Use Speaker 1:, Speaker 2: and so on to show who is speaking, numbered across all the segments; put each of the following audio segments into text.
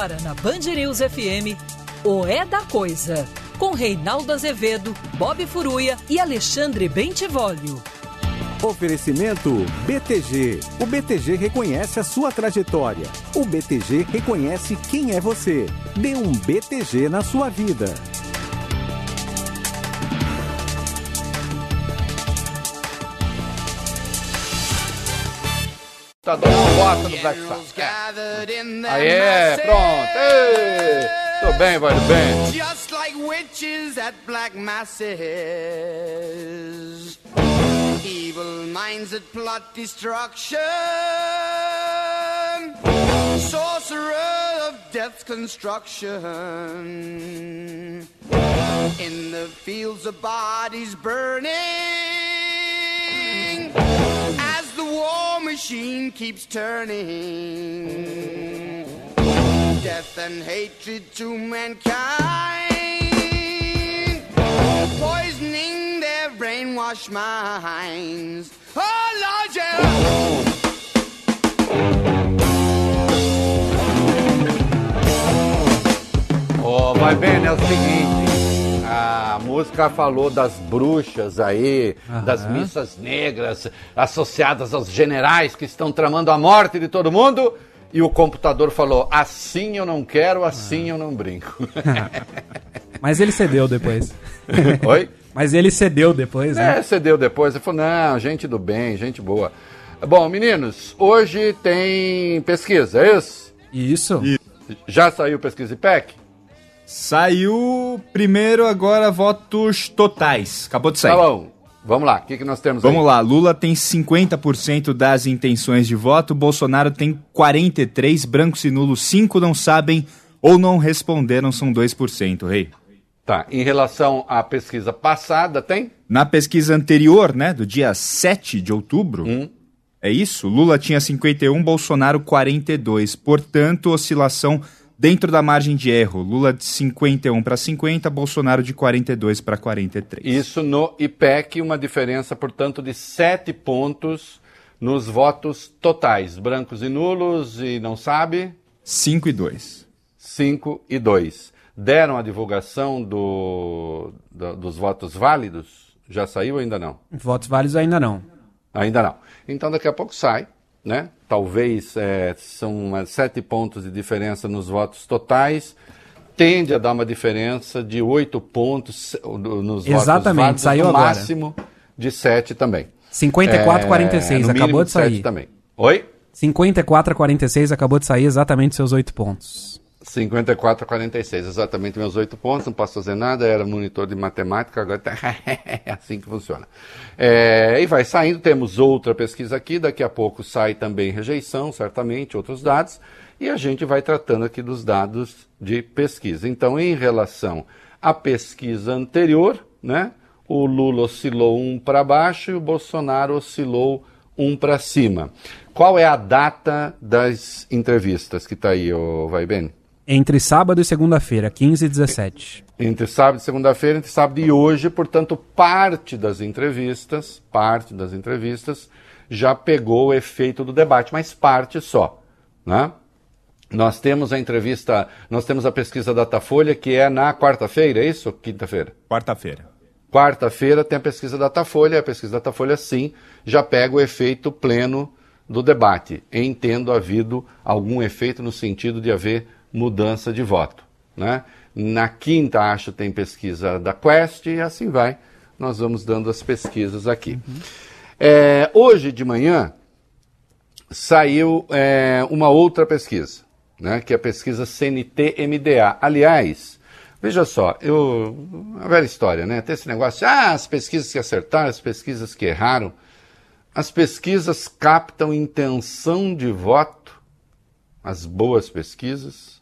Speaker 1: Agora na Band News FM, o É da Coisa, com Reinaldo Azevedo, Bob Furuia e Alexandre Bentivolio.
Speaker 2: Oferecimento BTG. O BTG reconhece a sua trajetória. O BTG reconhece quem é você. Dê um BTG na sua vida.
Speaker 3: Tá dando bota no Black Sabbath. Aê, pronto. Ei, tô bem, vai bem.
Speaker 4: Just like witches at black masses. Evil minds that plot destruction. Sorcerer of death's construction. In the fields of bodies burning. War machine keeps turning. Death and hatred to mankind. Poisoning their brainwashed minds. Oh, Lord, yeah.
Speaker 3: Ó, vai bem, é o seguinte. A música falou das bruxas aí, das missas negras associadas aos generais que estão tramando a morte de todo mundo. E o computador falou: assim eu não quero, assim eu não brinco.
Speaker 5: Mas ele cedeu depois.
Speaker 3: Oi?
Speaker 5: Mas ele cedeu depois, né?
Speaker 3: É, cedeu depois. Ele falou: não, gente do bem, gente boa. Bom, meninos, hoje tem pesquisa, é isso?
Speaker 5: Isso.
Speaker 3: Já saiu pesquisa IPEC?
Speaker 6: Saiu primeiro agora votos totais. Acabou de sair.
Speaker 3: Tá bom. Vamos lá, o que, que nós temos
Speaker 6: Vamos
Speaker 3: aí?
Speaker 6: lá, Lula tem 50% das intenções de voto, Bolsonaro tem 43%, brancos e nulos 5 não sabem ou não responderam, são 2%, rei.
Speaker 3: Tá, em relação à pesquisa passada, tem?
Speaker 6: Na pesquisa anterior, né, do dia 7 de outubro,
Speaker 3: Hum.
Speaker 6: é isso? Lula tinha 51, Bolsonaro 42. Portanto, oscilação dentro da margem de erro. Lula de 51 para 50, Bolsonaro de 42 para 43.
Speaker 3: Isso no IPEC, uma diferença, portanto, de 7 pontos nos votos totais. Brancos e nulos e não sabe?
Speaker 6: 5 e 2.
Speaker 3: 5 e 2. Deram a divulgação do, do- dos votos válidos? Já saiu ou ainda não?
Speaker 5: Votos válidos ainda não.
Speaker 3: Ainda não. Então daqui a pouco sai, né? Talvez é, são sete pontos de diferença nos votos totais. Tende a dar uma diferença de oito pontos nos votos
Speaker 5: Exatamente,
Speaker 3: válidos,
Speaker 5: saiu
Speaker 3: no
Speaker 5: agora.
Speaker 3: máximo de sete também.
Speaker 5: 54 a 46,
Speaker 3: no
Speaker 5: acabou de sair.
Speaker 3: também. Oi?
Speaker 5: 54 a 46, acabou de sair exatamente seus 8 pontos.
Speaker 3: 54 a 46, exatamente meus oito pontos, não posso fazer nada, era monitor de matemática, agora tá é assim que funciona. É, e vai saindo, temos outra pesquisa aqui, daqui a pouco sai também rejeição, certamente, outros dados, e a gente vai tratando aqui dos dados de pesquisa. Então, em relação à pesquisa anterior, né, o Lula oscilou um para baixo e o Bolsonaro oscilou um para cima. Qual é a data das entrevistas que está aí, Vai Bem?
Speaker 5: Entre sábado e segunda-feira, 15 e 17.
Speaker 3: Entre sábado e segunda-feira, entre sábado e hoje, portanto, parte das entrevistas, parte das entrevistas já pegou o efeito do debate, mas parte só, né? Nós temos a entrevista, nós temos a pesquisa Datafolha que é na quarta-feira, é isso? Quinta-feira?
Speaker 6: Quarta-feira.
Speaker 3: Quarta-feira tem a pesquisa Datafolha, a pesquisa Datafolha sim já pega o efeito pleno do debate, em tendo havido algum efeito no sentido de haver mudança de voto. Né? Na quinta, acho, tem pesquisa da Quest e assim vai. Nós vamos dando as pesquisas aqui. Uhum. É, hoje de manhã saiu é, uma outra pesquisa, né, que é a pesquisa CNT-MDA. Aliás, veja só, eu, a velha história, né? Tem esse negócio, ah, as pesquisas que acertaram, as pesquisas que erraram. As pesquisas captam intenção de voto, as boas pesquisas,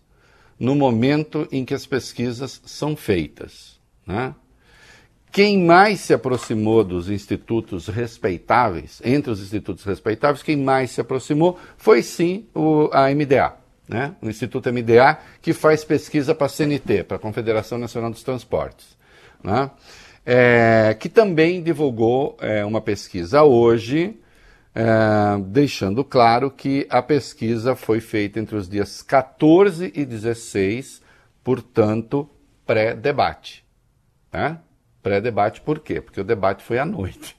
Speaker 3: no momento em que as pesquisas são feitas. Né? Quem mais se aproximou dos institutos respeitáveis, entre os institutos respeitáveis, quem mais se aproximou foi sim o, a MDA, né? o Instituto MDA, que faz pesquisa para a CNT, para a Confederação Nacional dos Transportes. Né? é, que também divulgou é, uma pesquisa hoje, é, deixando claro que a pesquisa foi feita entre os dias 14 e 16, portanto, pré-debate. Né? Pré-debate por quê? Porque o debate foi à noite.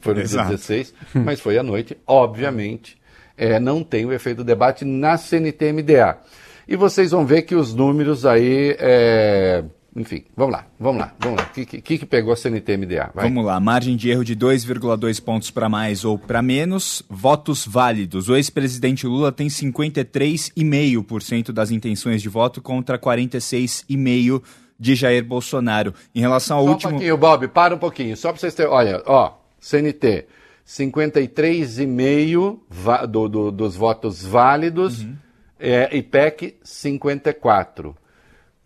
Speaker 3: foi no dia 16, mas foi à noite. Obviamente, é, não tem o efeito do debate na CNT-MDA. E vocês vão ver que os números aí é, enfim, vamos lá, vamos lá, vamos lá. O que, que, que pegou a CNT-MDA?
Speaker 6: Vamos lá, margem de erro de 2,2 pontos para mais ou para menos. Votos válidos. O ex-presidente Lula tem 53,5% das intenções de voto contra 46,5% de Jair Bolsonaro. Em relação ao
Speaker 3: só
Speaker 6: último.
Speaker 3: Um pouquinho, Bob, para um pouquinho, só para vocês terem. Olha, ó, CNT, 53,5% do, do, dos votos válidos, uhum. é, IPEC, 54%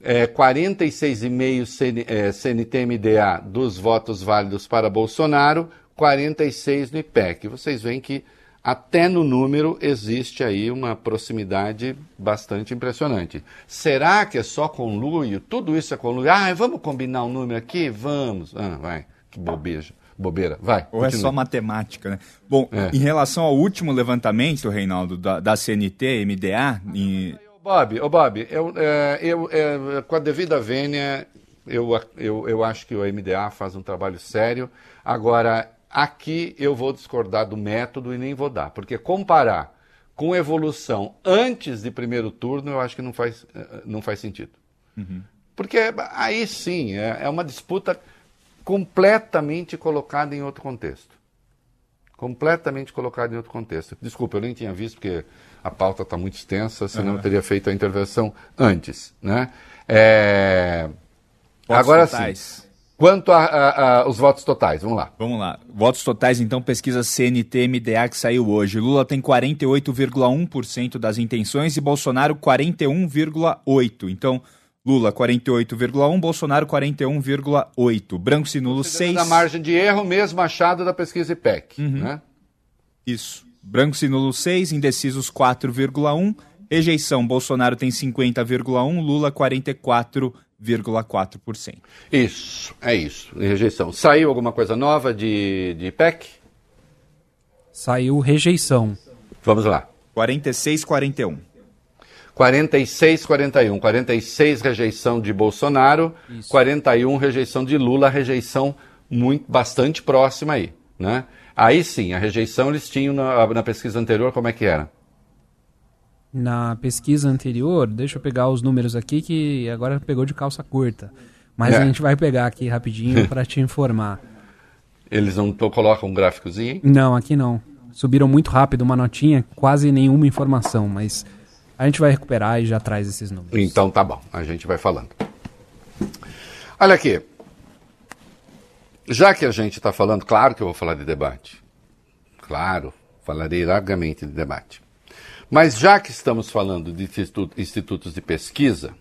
Speaker 3: é, 46,5 CN, é, CNT-MDA dos votos válidos para Bolsonaro, 46 no IPEC. Vocês veem que até no número existe aí uma proximidade bastante impressionante. Será que é só conluio? Tudo isso é conluio? Ah, vamos combinar um número aqui? Vamos. Ah, vai, que bobeja. Bobeira, vai.
Speaker 6: Ou é só matemática, né? Bom, é. em relação ao último levantamento, Reinaldo, da, da CNT, MDA, em,
Speaker 3: Bob, oh Bob, eu, é, eu é, com a devida vênia, eu, eu, eu acho que o MDA faz um trabalho sério. Agora, aqui eu vou discordar do método e nem vou dar, porque comparar com evolução antes de primeiro turno, eu acho que não faz, é, não faz sentido. Uhum. Porque aí sim, é, é uma disputa completamente colocada em outro contexto. Completamente colocada em outro contexto. Desculpa, eu nem tinha visto, porque a pauta está muito extensa, senão uhum. eu teria feito a intervenção antes. Né? É... Agora totais. sim. Quanto aos votos totais, vamos lá.
Speaker 6: Vamos lá. Votos totais, então, pesquisa CNT-MDA que saiu hoje. Lula tem 48,1% das intenções e Bolsonaro 41,8%. Então, Lula 48,1%, Bolsonaro 41,8%. Brancos e nulos 6%.
Speaker 3: Na margem de erro, mesmo achado da pesquisa IPEC. Uhum. Né?
Speaker 6: Isso. Brancos e nulos 6, indecisos 4,1. Rejeição, Bolsonaro tem 50,1, Lula 44,4%.
Speaker 3: Isso, é isso. Rejeição. Saiu alguma coisa nova de, de PEC?
Speaker 5: Saiu rejeição.
Speaker 3: Vamos lá.
Speaker 6: 46, 41.
Speaker 3: 46, 41. 46 rejeição de Bolsonaro, Isso. 41 rejeição de Lula, rejeição muito bastante próxima aí, né? Aí sim, a rejeição eles tinham na, na pesquisa anterior, como é que era?
Speaker 5: Na pesquisa anterior, deixa eu pegar os números aqui que agora pegou de calça curta. Mas é. a gente vai pegar aqui rapidinho para te informar.
Speaker 3: Eles não colocam um gráficozinho? Hein?
Speaker 5: Não, aqui não. Subiram muito rápido uma notinha, quase nenhuma informação, mas a gente vai recuperar e já traz esses números.
Speaker 3: Então tá bom, a gente vai falando. Olha aqui, já que a gente está falando, claro que eu vou falar de debate. Claro, falarei largamente de debate. Mas já que estamos falando de institutos de pesquisa,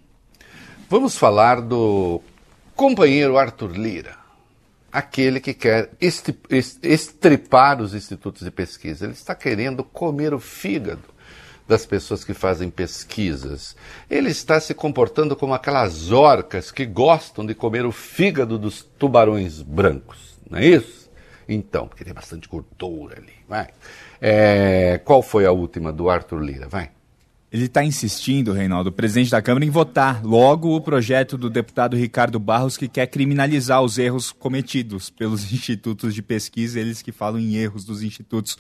Speaker 3: vamos falar do companheiro Arthur Lira, aquele que quer estripar os institutos de pesquisa. Ele está querendo comer o fígado das pessoas que fazem pesquisas. Ele está se comportando como aquelas orcas que gostam de comer o fígado dos tubarões brancos, não é isso? Então, porque tem bastante gordura ali. Vai. É, qual foi a última do Arthur Lira? Vai.
Speaker 6: Ele está insistindo, Reinaldo, presidente da Câmara, em votar logo o projeto do deputado Ricardo Barros, que quer criminalizar os erros cometidos pelos institutos de pesquisa, eles que falam em erros dos institutos.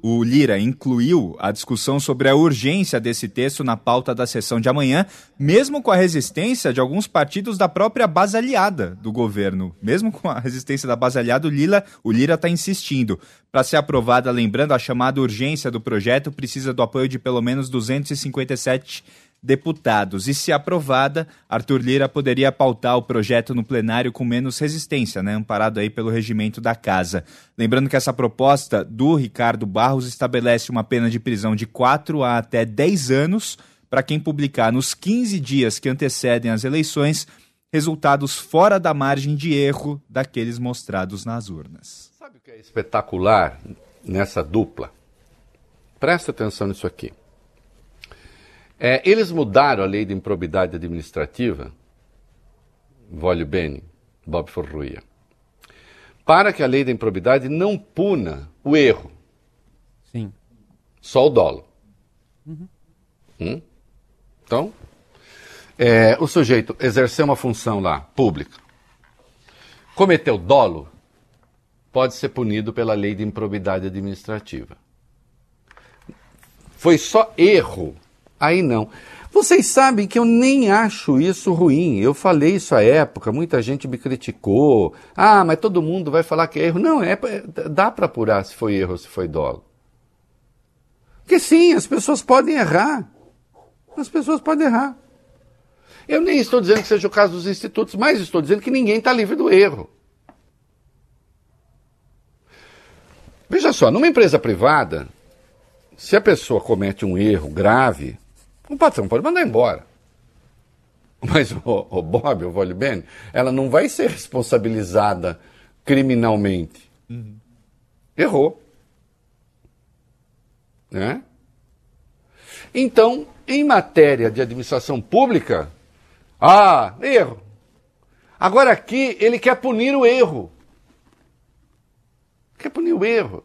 Speaker 6: O Lira incluiu a discussão sobre a urgência desse texto na pauta da sessão de amanhã, mesmo com a resistência de alguns partidos da própria base aliada do governo. Mesmo com a resistência da base aliada, o Lira o está insistindo. Para ser aprovada, lembrando, a chamada urgência do projeto precisa do apoio de pelo menos 257 deputados. E se aprovada, Arthur Lira poderia pautar o projeto no plenário com menos resistência, né, amparado aí pelo regimento da casa. Lembrando que essa proposta do Ricardo Barros estabelece uma pena de prisão de 4 a até 10 anos para quem publicar nos 15 dias que antecedem as eleições resultados fora da margem de erro daqueles mostrados nas urnas.
Speaker 3: Sabe o que é espetacular nessa dupla? Presta atenção nisso aqui. É, eles mudaram a lei de improbidade administrativa, voglio bene, Bob Forruia, para que a lei da improbidade não puna o erro.
Speaker 5: Sim.
Speaker 3: Só o dolo. Uhum. Hum? Então, é, o sujeito exerceu uma função lá, pública, cometeu dolo, pode ser punido pela lei de improbidade administrativa. Foi só erro Aí não. Vocês sabem que eu nem acho isso ruim. Eu falei isso à época, muita gente me criticou. Ah, mas todo mundo vai falar que é erro. Não, é, dá para apurar se foi erro ou se foi dolo. Porque sim, as pessoas podem errar. As pessoas podem errar. Eu nem estou dizendo que seja o caso dos institutos, mas estou dizendo que ninguém está livre do erro. Veja só, numa empresa privada, se a pessoa comete um erro grave, o patrão pode mandar embora. Mas o, o Bob, o Volibene, ela não vai ser responsabilizada criminalmente. Uhum. Errou. Né? Então, em matéria de administração pública, ah, erro. Agora aqui ele quer punir o erro. Quer punir o erro.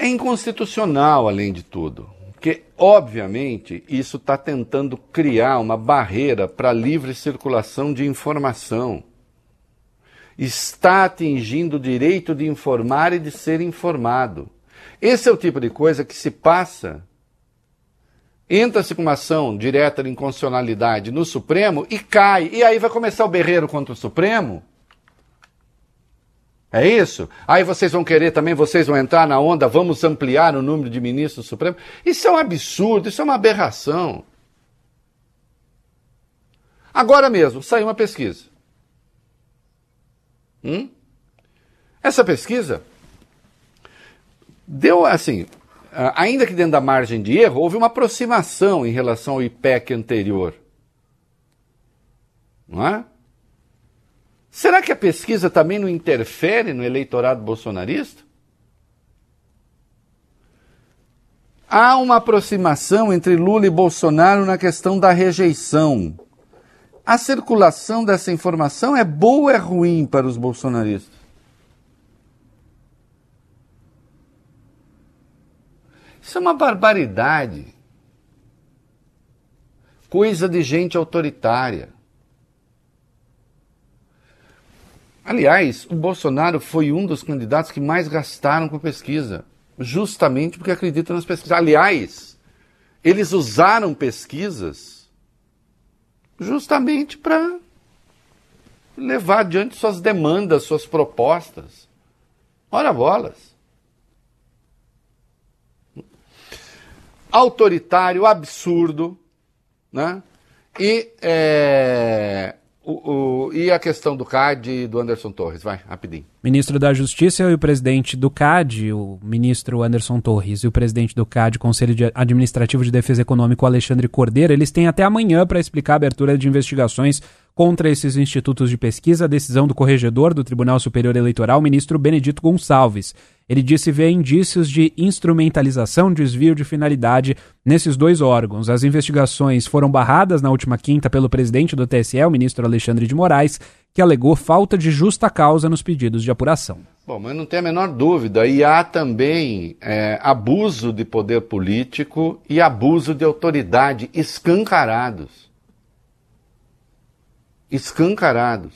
Speaker 3: É inconstitucional, além de tudo, porque, obviamente, isso está tentando criar uma barreira para a livre circulação de informação. Está atingindo o direito de informar e de ser informado. Esse é o tipo de coisa que se passa. Entra-se com uma ação direta de inconstitucionalidade no Supremo e cai. E aí vai começar o berreiro contra o Supremo? É isso? Aí vocês vão querer também, vocês vão entrar na onda, vamos ampliar o número de ministros do Supremo. Isso é um absurdo, isso é uma aberração. Agora mesmo, saiu uma pesquisa. Hum? Essa pesquisa deu assim, ainda que dentro da margem de erro, houve uma aproximação em relação ao IPEC anterior. Não é? Será que a pesquisa também não interfere no eleitorado bolsonarista? Há uma aproximação entre Lula e Bolsonaro na questão da rejeição. A circulação dessa informação é boa ou é ruim para os bolsonaristas? Isso é uma barbaridade. Coisa de gente autoritária. Aliás, o Bolsonaro foi um dos candidatos que mais gastaram com pesquisa, justamente porque acreditam nas pesquisas. Aliás, eles usaram pesquisas justamente para levar adiante suas demandas, suas propostas. Ora bolas. Autoritário, absurdo, né? E é, o, o, e a questão do CAD e do Anderson Torres? Vai, rapidinho.
Speaker 5: Ministro da Justiça e o presidente do CAD, o ministro Anderson Torres, e o presidente do CAD, Conselho de Administrativo de Defesa Econômica, Alexandre Cordeiro, eles têm até amanhã para explicar a abertura de investigações contra esses institutos de pesquisa, a decisão do corregedor do Tribunal Superior Eleitoral, ministro Benedito Gonçalves. Ele disse ver indícios de instrumentalização, desvio de finalidade nesses dois órgãos. As investigações foram barradas na última quinta pelo presidente do TSE, o ministro Alexandre de Moraes, que alegou falta de justa causa nos pedidos de apuração.
Speaker 3: Bom, mas não tem a menor dúvida. E há também é, abuso de poder político e abuso de autoridade escancarados. Escancarados.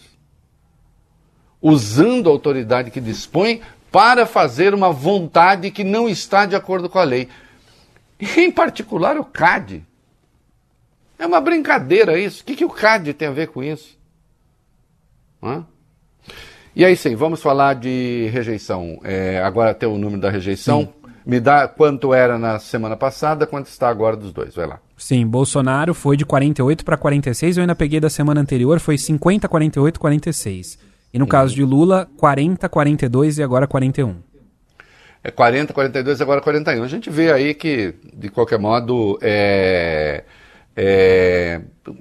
Speaker 3: usando a autoridade que dispõe para fazer uma vontade que não está de acordo com a lei. Em particular, o CAD. É uma brincadeira isso. O que, que o CAD tem a ver com isso? Hã? E aí sim, vamos falar de rejeição. É, agora tem o número da rejeição. Sim. Me dá quanto era na semana passada, quanto está agora dos dois. Vai lá.
Speaker 5: Sim, Bolsonaro foi de 48 para 46. Eu ainda peguei da semana anterior, foi 50, 48, 46. E no caso de Lula, 40, 42 e agora 41.
Speaker 3: É 40, 42 e agora 41. A gente vê aí que, de qualquer modo, é, é,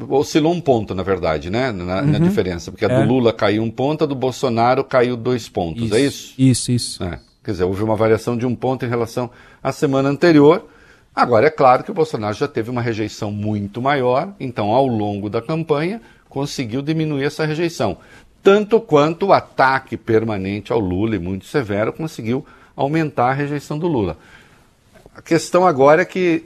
Speaker 3: oscilou um ponto, na verdade, né? Na, uhum. na diferença. Porque a é. do Lula caiu um ponto, a do Bolsonaro caiu dois pontos.
Speaker 5: Isso,
Speaker 3: é isso?
Speaker 5: Isso, isso.
Speaker 3: É. Quer dizer, houve uma variação de um ponto em relação à semana anterior. Agora, é claro que o Bolsonaro já teve uma rejeição muito maior, então, ao longo da campanha, conseguiu diminuir essa rejeição tanto quanto o ataque permanente ao Lula e muito severo conseguiu aumentar a rejeição do Lula. A questão agora é que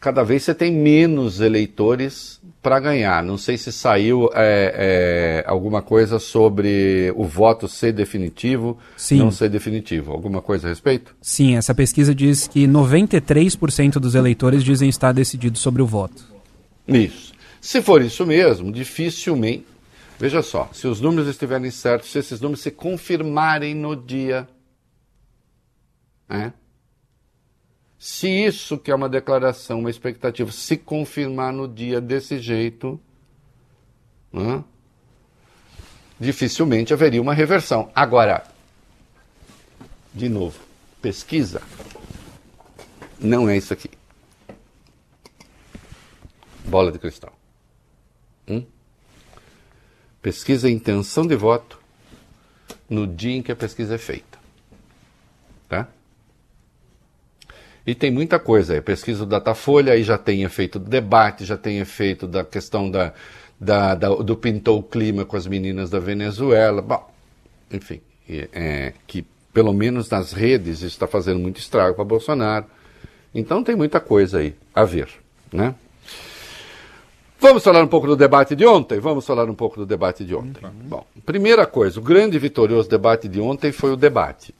Speaker 3: cada vez você tem menos eleitores para ganhar. Não sei se saiu é, é, alguma coisa sobre o voto ser definitivo,
Speaker 5: Sim.
Speaker 3: não ser definitivo. Alguma coisa a respeito?
Speaker 5: Sim, essa pesquisa diz que 93% dos eleitores dizem estar decididos sobre o voto.
Speaker 3: Isso. Se for isso mesmo, dificilmente Veja só, se os números estiverem certos, se esses números se confirmarem no dia, né? Se isso que é uma declaração, uma expectativa, se confirmar no dia desse jeito, né? dificilmente haveria uma reversão. Agora, de novo, pesquisa não é isso aqui. Bola de cristal. Hum? pesquisa intenção de voto no dia em que a pesquisa é feita. Tá? E tem muita coisa aí. Pesquisa do Datafolha, aí já tem efeito do debate, já tem efeito da questão da, da, da do pintou o clima com as meninas da Venezuela. Bom, enfim, é, que pelo menos nas redes está fazendo muito estrago para Bolsonaro. Então tem muita coisa aí a ver, né? Vamos falar um pouco do debate de ontem? Vamos falar um pouco do debate de ontem. Uhum. Bom, primeira coisa, o grande e vitorioso debate de ontem foi o debate.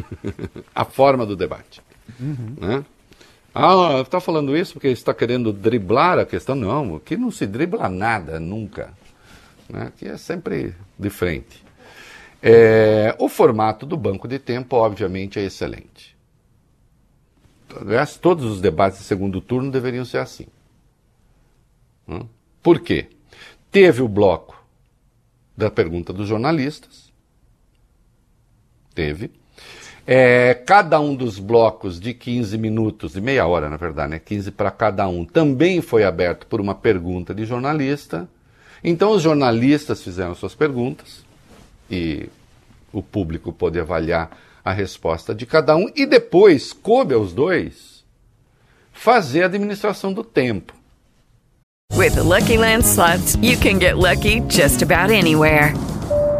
Speaker 3: a forma do debate. Uhum. Né? Ah, está falando isso porque está querendo driblar a questão? Não, que não se dribla nada, nunca. Né? Que é sempre de frente. É, o formato do banco de tempo, obviamente, é excelente. Aliás, todos os debates de segundo turno deveriam ser assim. Por quê? Teve o bloco da pergunta dos jornalistas. Teve. É, cada um dos blocos de 15 minutos, de meia hora na verdade, né? 15 para cada um, também foi aberto por uma pergunta de jornalista. Então os jornalistas fizeram suas perguntas e o público pôde avaliar a resposta de cada um e depois coube aos dois fazer a administração do tempo.
Speaker 7: The Lucky Land slots, you can get lucky just about anywhere.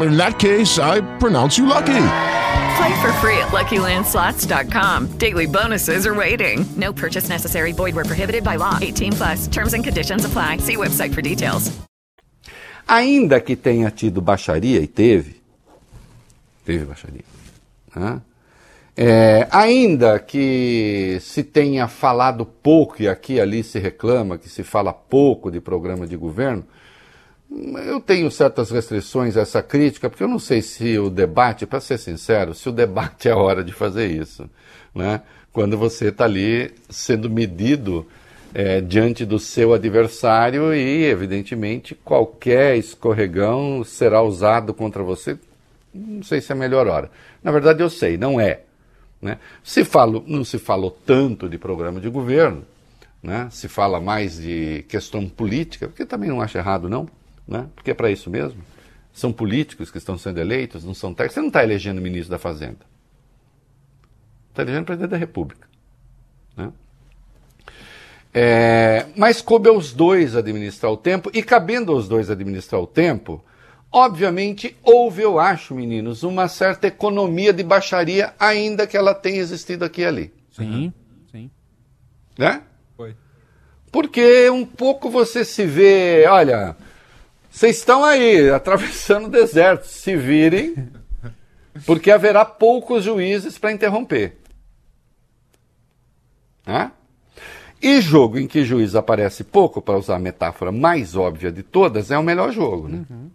Speaker 8: In that case, I pronounce you lucky.
Speaker 7: Play for free at LuckyLandSlots.com. Daily bonuses are waiting. No purchase necessary. Void were prohibited by law. 18 plus. Terms and conditions apply. See website for details.
Speaker 3: Ainda que tenha tido baixaria, e teve, teve baixaria, né? é, ainda que se tenha falado pouco, e aqui e ali se reclama que se fala pouco de programa de governo, eu tenho certas restrições a essa crítica, porque eu não sei se o debate, para ser sincero, se o debate é a hora de fazer isso. Né? Quando você está ali sendo medido é, diante do seu adversário e, evidentemente, qualquer escorregão será usado contra você Não sei se é a melhor hora. Na verdade, eu sei, não é. Né? Se falo, não se falou tanto de programa de governo, né? se fala mais de questão política, porque também não acho errado, não, né? porque é para isso mesmo. São políticos que estão sendo eleitos, não são técnicos. Você não está elegendo ministro da Fazenda. Está elegendo presidente da República. Né? É, mas coube aos dois administrar o tempo, e cabendo aos dois administrar o tempo, obviamente houve, eu acho, meninos, uma certa economia de baixaria, ainda que ela tenha existido aqui e ali.
Speaker 5: Sim, sim.
Speaker 3: Né?
Speaker 5: Foi.
Speaker 3: Porque um pouco você se vê, olha, vocês estão aí atravessando o deserto, se virem, porque haverá poucos juízes para interromper. Né? E jogo em que juiz aparece pouco, para usar a metáfora mais óbvia de todas, é o melhor jogo, né? Uhum.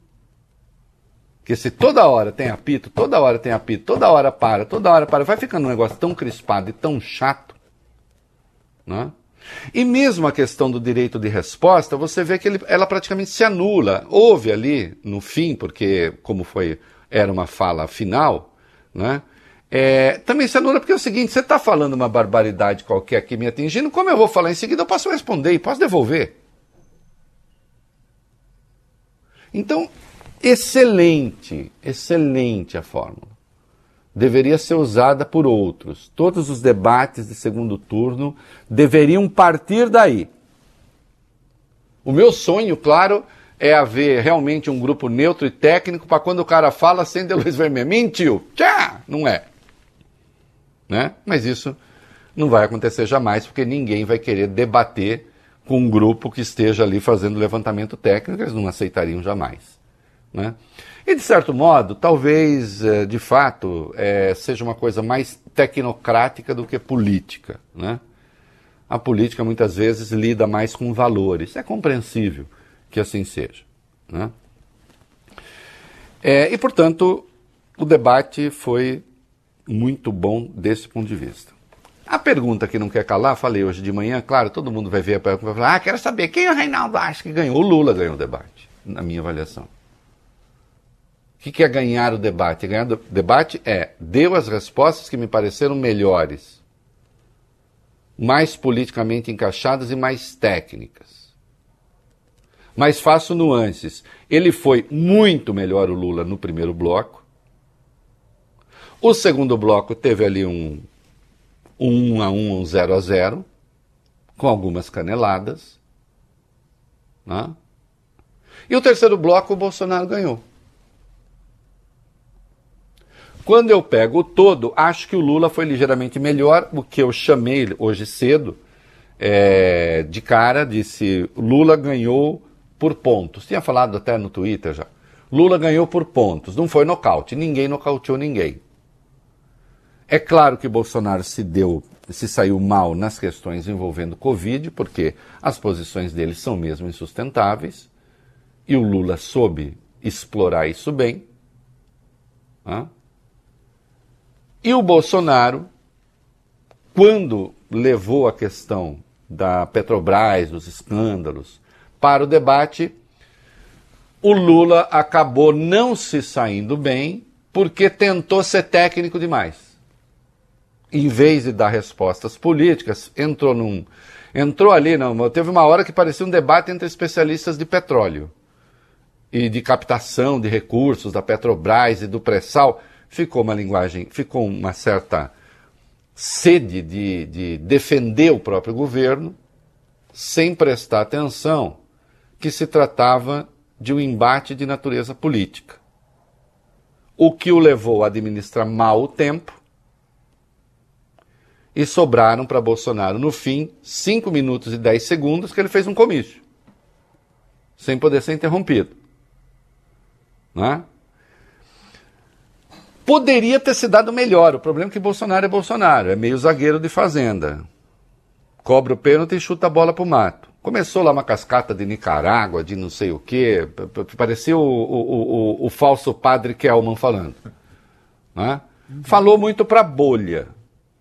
Speaker 3: Porque se toda hora tem apito, toda hora tem apito, toda hora para, toda hora para, vai ficando um negócio tão crispado e tão chato, né? E mesmo a questão do direito de resposta, você vê que ele, ela praticamente se anula. Houve ali, no fim, porque como foi era uma fala final, né? É, também se anula porque é o seguinte: você está falando uma barbaridade qualquer aqui me atingindo, como eu vou falar em seguida, eu posso responder e posso devolver. Então, excelente, excelente a fórmula. Deveria ser usada por outros. Todos os debates de segundo turno deveriam partir daí. O meu sonho, claro, é haver realmente um grupo neutro e técnico para quando o cara fala, acender luz vermelha. Mentiu! Tchá! Não é né? Mas isso não vai acontecer jamais, porque ninguém vai querer debater com um grupo que esteja ali fazendo levantamento técnico, eles não aceitariam jamais. Né? E, de certo modo, talvez, eh, de fato, é, seja uma coisa mais tecnocrática do que política. Né? A política, muitas vezes, lida mais com valores. É compreensível que assim seja. Né? É, e, portanto, o debate foi muito bom desse ponto de vista. A pergunta que não quer calar, falei hoje de manhã, claro, todo mundo vai ver a pergunta e vai falar, ah, quero saber quem o Reinaldo acha que ganhou. O Lula ganhou o debate, na minha avaliação. O que é ganhar o debate? Ganhar o debate é, deu as respostas que me pareceram melhores, mais politicamente encaixadas e mais técnicas. Mas faço nuances. Ele foi muito melhor o Lula no primeiro bloco, o segundo bloco teve ali um 1 um a 1, um, um 0 a 0, com algumas caneladas. Né? E o terceiro bloco o Bolsonaro ganhou. Quando eu pego o todo, acho que o Lula foi ligeiramente melhor, o que eu chamei hoje cedo, é, de cara, disse Lula ganhou por pontos. Tinha falado até no Twitter já. Lula ganhou por pontos, não foi nocaute, ninguém nocauteou ninguém. É claro que Bolsonaro se deu, se saiu mal nas questões envolvendo Covid, porque as posições dele são mesmo insustentáveis, e o Lula soube explorar isso bem. Né? E o Bolsonaro, quando levou a questão da Petrobras, dos escândalos, para o debate, o Lula acabou não se saindo bem porque tentou ser técnico demais em vez de dar respostas políticas, entrou num. Entrou ali, não. Teve uma hora que parecia um debate entre especialistas de petróleo e de captação de recursos da Petrobras e do pré-sal. Ficou uma linguagem, ficou uma certa sede de, de defender o próprio governo, sem prestar atenção que se tratava de um embate de natureza política. O que o levou a administrar mal o tempo e sobraram para Bolsonaro, no fim, 5 minutos e 10 segundos que ele fez um comício, sem poder ser interrompido. Né? Poderia ter se dado melhor. O problema é que Bolsonaro é Bolsonaro, é meio zagueiro de fazenda. Cobra o pênalti e chuta a bola para o mato. Começou lá uma cascata de Nicarágua, de não sei o quê, parecia o, o, o, o falso padre Kelman falando. Né? Falou muito para bolha.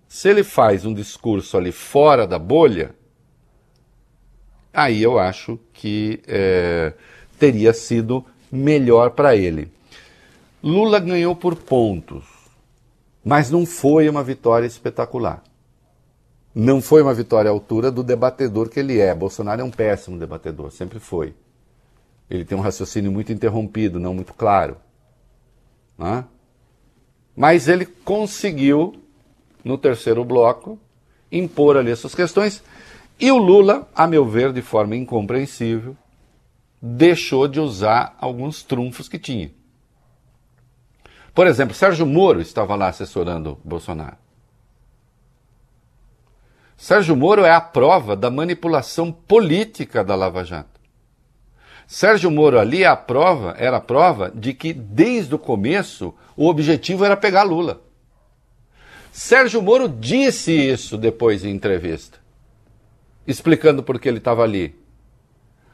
Speaker 3: Se ele faz um discurso ali fora da bolha, aí eu acho que é, teria sido melhor para ele. Lula ganhou por pontos, mas não foi uma vitória espetacular. Não foi uma vitória à altura do debatedor que ele é. Bolsonaro é um péssimo debatedor, sempre foi. Ele tem um raciocínio muito interrompido, não muito claro. Né? Mas ele conseguiu, no terceiro bloco, impor ali essas questões. E o Lula, a meu ver, de forma incompreensível, deixou de usar alguns trunfos que tinha. Por exemplo, Sérgio Moro estava lá assessorando Bolsonaro. Sérgio Moro é a prova da manipulação política da Lava Jato. Sérgio Moro ali é a prova, era a prova de que desde o começo o objetivo era pegar Lula. Sérgio Moro disse isso depois em entrevista, explicando por que ele estava ali.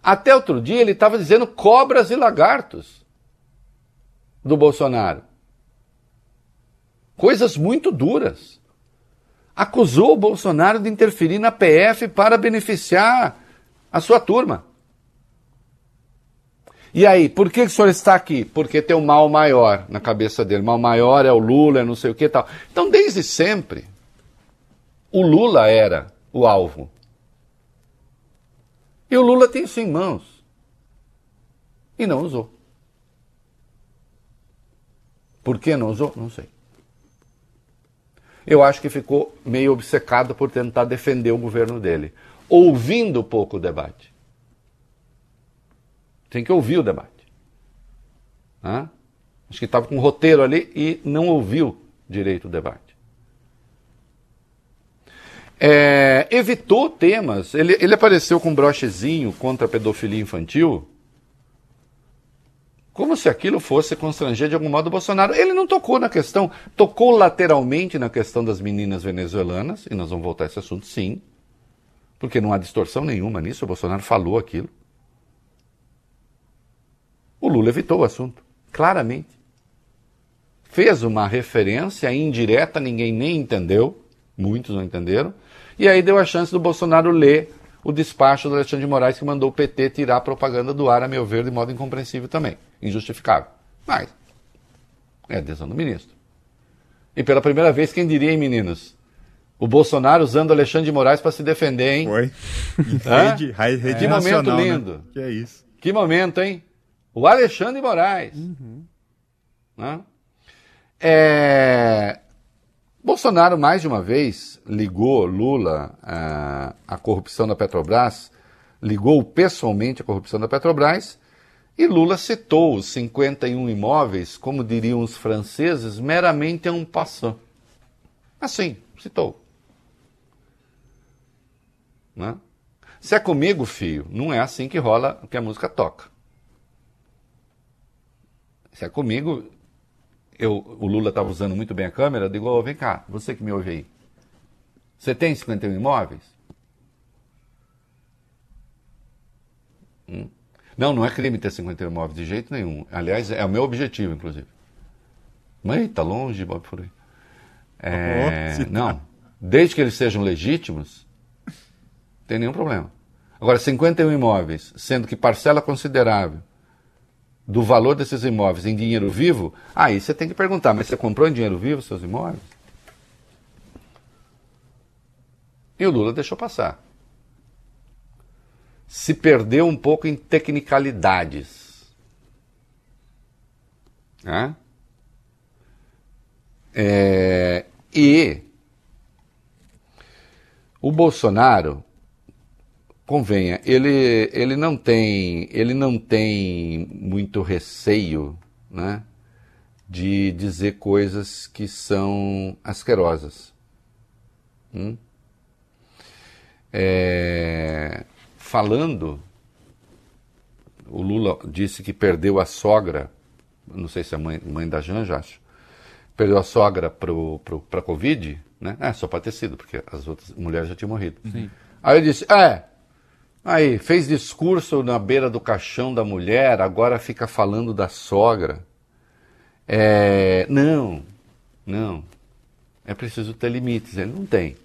Speaker 3: Até outro dia ele estava dizendo cobras e lagartos do Bolsonaro. Coisas muito duras acusou o Bolsonaro de interferir na PF para beneficiar a sua turma. E aí, por que o senhor está aqui? Porque tem um mal maior na cabeça dele. O mal maior é o Lula, é não sei o que tal. Então, desde sempre, o Lula era o alvo. E o Lula tem isso em mãos. E não usou. Por que não usou? Não sei eu acho que ficou meio obcecado por tentar defender o governo dele, ouvindo pouco o debate. Tem que ouvir o debate. Hã? Acho que estava com um roteiro ali e não ouviu direito o debate. É, evitou temas. Ele, ele apareceu com um brochezinho contra a pedofilia infantil como se aquilo fosse constranger de algum modo o Bolsonaro. Ele não tocou na questão, tocou lateralmente na questão das meninas venezuelanas, e nós vamos voltar a esse assunto sim, porque não há distorção nenhuma nisso, o Bolsonaro falou aquilo. O Lula evitou o assunto, claramente. Fez uma referência indireta, ninguém nem entendeu, muitos não entenderam, e aí deu a chance do Bolsonaro ler o despacho do Alexandre de Moraes que mandou o PT tirar a propaganda do ar, a meu ver, de modo incompreensível também injustificável. Mas é a decisão do ministro. E pela primeira vez, quem diria, hein, meninos? O Bolsonaro usando Alexandre de Moraes para se defender, hein?
Speaker 6: Foi. Rede, rede
Speaker 3: que momento
Speaker 6: né?
Speaker 3: lindo.
Speaker 6: Né? Que é isso.
Speaker 3: Que momento, hein? O Alexandre de Moraes. Uhum. Né? É... Bolsonaro, mais de uma vez, ligou Lula à, à corrupção da Petrobras, ligou pessoalmente à corrupção da Petrobras e Lula citou os 51 imóveis, como diriam os franceses, meramente um passant. Assim, citou. Né? Se é comigo, filho, não é assim que rola que a música toca. Se é comigo, eu, o Lula estava usando muito bem a câmera, eu digo, oh, vem cá, você que me ouve aí. Você tem 51 imóveis? Hum? Não, não é crime ter 51 imóveis de jeito nenhum. Aliás, é o meu objetivo, inclusive. Mas está longe, Bob Furui. É, oh, não, desde que eles sejam legítimos, não tem nenhum problema. Agora, 51 imóveis, sendo que parcela considerável do valor desses imóveis em dinheiro vivo, aí você tem que perguntar, mas você comprou em dinheiro vivo seus imóveis? E o Lula deixou passar se perdeu um pouco em tecnicalidades. Né? É, e o Bolsonaro, convenha, ele, ele, não tem, ele não tem muito receio né, de dizer coisas que são asquerosas. Hum? É, falando, o Lula disse que perdeu a sogra, não sei se é a mãe, mãe da Janja, acho, perdeu a sogra para a Covid, né? É, só pode ter sido, porque as outras mulheres já tinham morrido. Sim. Aí eu disse, é, aí fez discurso na beira do caixão da mulher, agora fica falando da sogra. É, não, não, é preciso ter limites, ele não tem.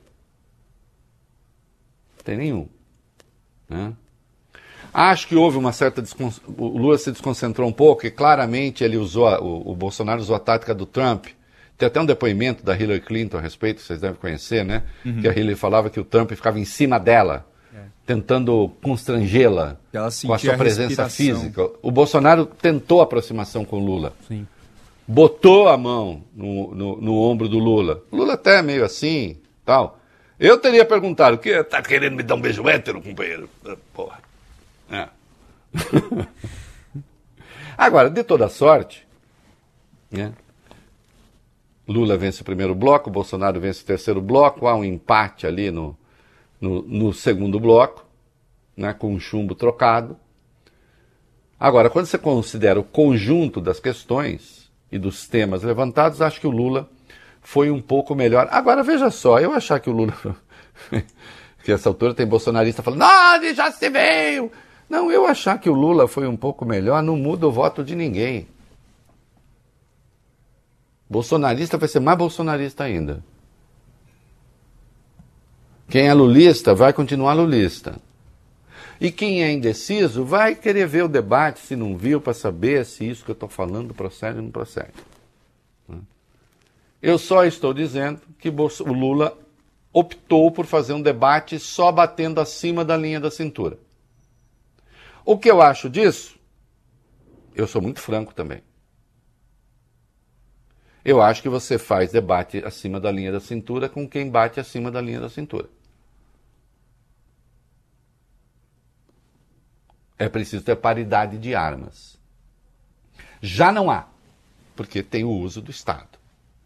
Speaker 3: Não tem nenhum. Né? Acho que houve uma certa. Descon... O Lula se desconcentrou um pouco e claramente ele usou. A, o, Bolsonaro usou a tática do Trump. Tem até um depoimento da Hillary Clinton a respeito, vocês devem conhecer, né? Uhum. Que a Hillary falava que o Trump ficava em cima dela. Tentando constrangê-la com a sua presença física. O Bolsonaro tentou aproximação com o Lula.
Speaker 5: Sim.
Speaker 3: Botou a mão no, no, no ombro do Lula. O Lula até meio assim, tal. Eu teria perguntado, o que? Tá querendo me dar um beijo hétero, companheiro? Porra. É. Agora, de toda sorte, né? Lula vence o primeiro bloco, Bolsonaro vence o terceiro bloco, há um empate ali no, no, no segundo bloco, né, com um chumbo trocado. Agora, quando você considera o conjunto das questões e dos temas levantados, acho que o Lula foi um pouco melhor. Agora, veja só, eu achar que o Lula. que essa altura tem bolsonarista falando, não, já se veio, não, eu achar que o Lula foi um pouco melhor não muda o voto de ninguém. Bolsonarista vai ser mais bolsonarista ainda. Quem é lulista vai continuar lulista. E quem é indeciso vai querer ver o debate, se não viu, para saber se isso que eu estou falando procede ou não procede. Eu só estou dizendo que o Lula optou por fazer um debate só batendo acima da linha da cintura. O que eu acho disso? Eu sou muito franco também. Eu acho que você faz debate acima da linha da cintura com quem bate acima da linha da cintura. É preciso ter paridade de armas. Já não há, porque tem o uso do Estado,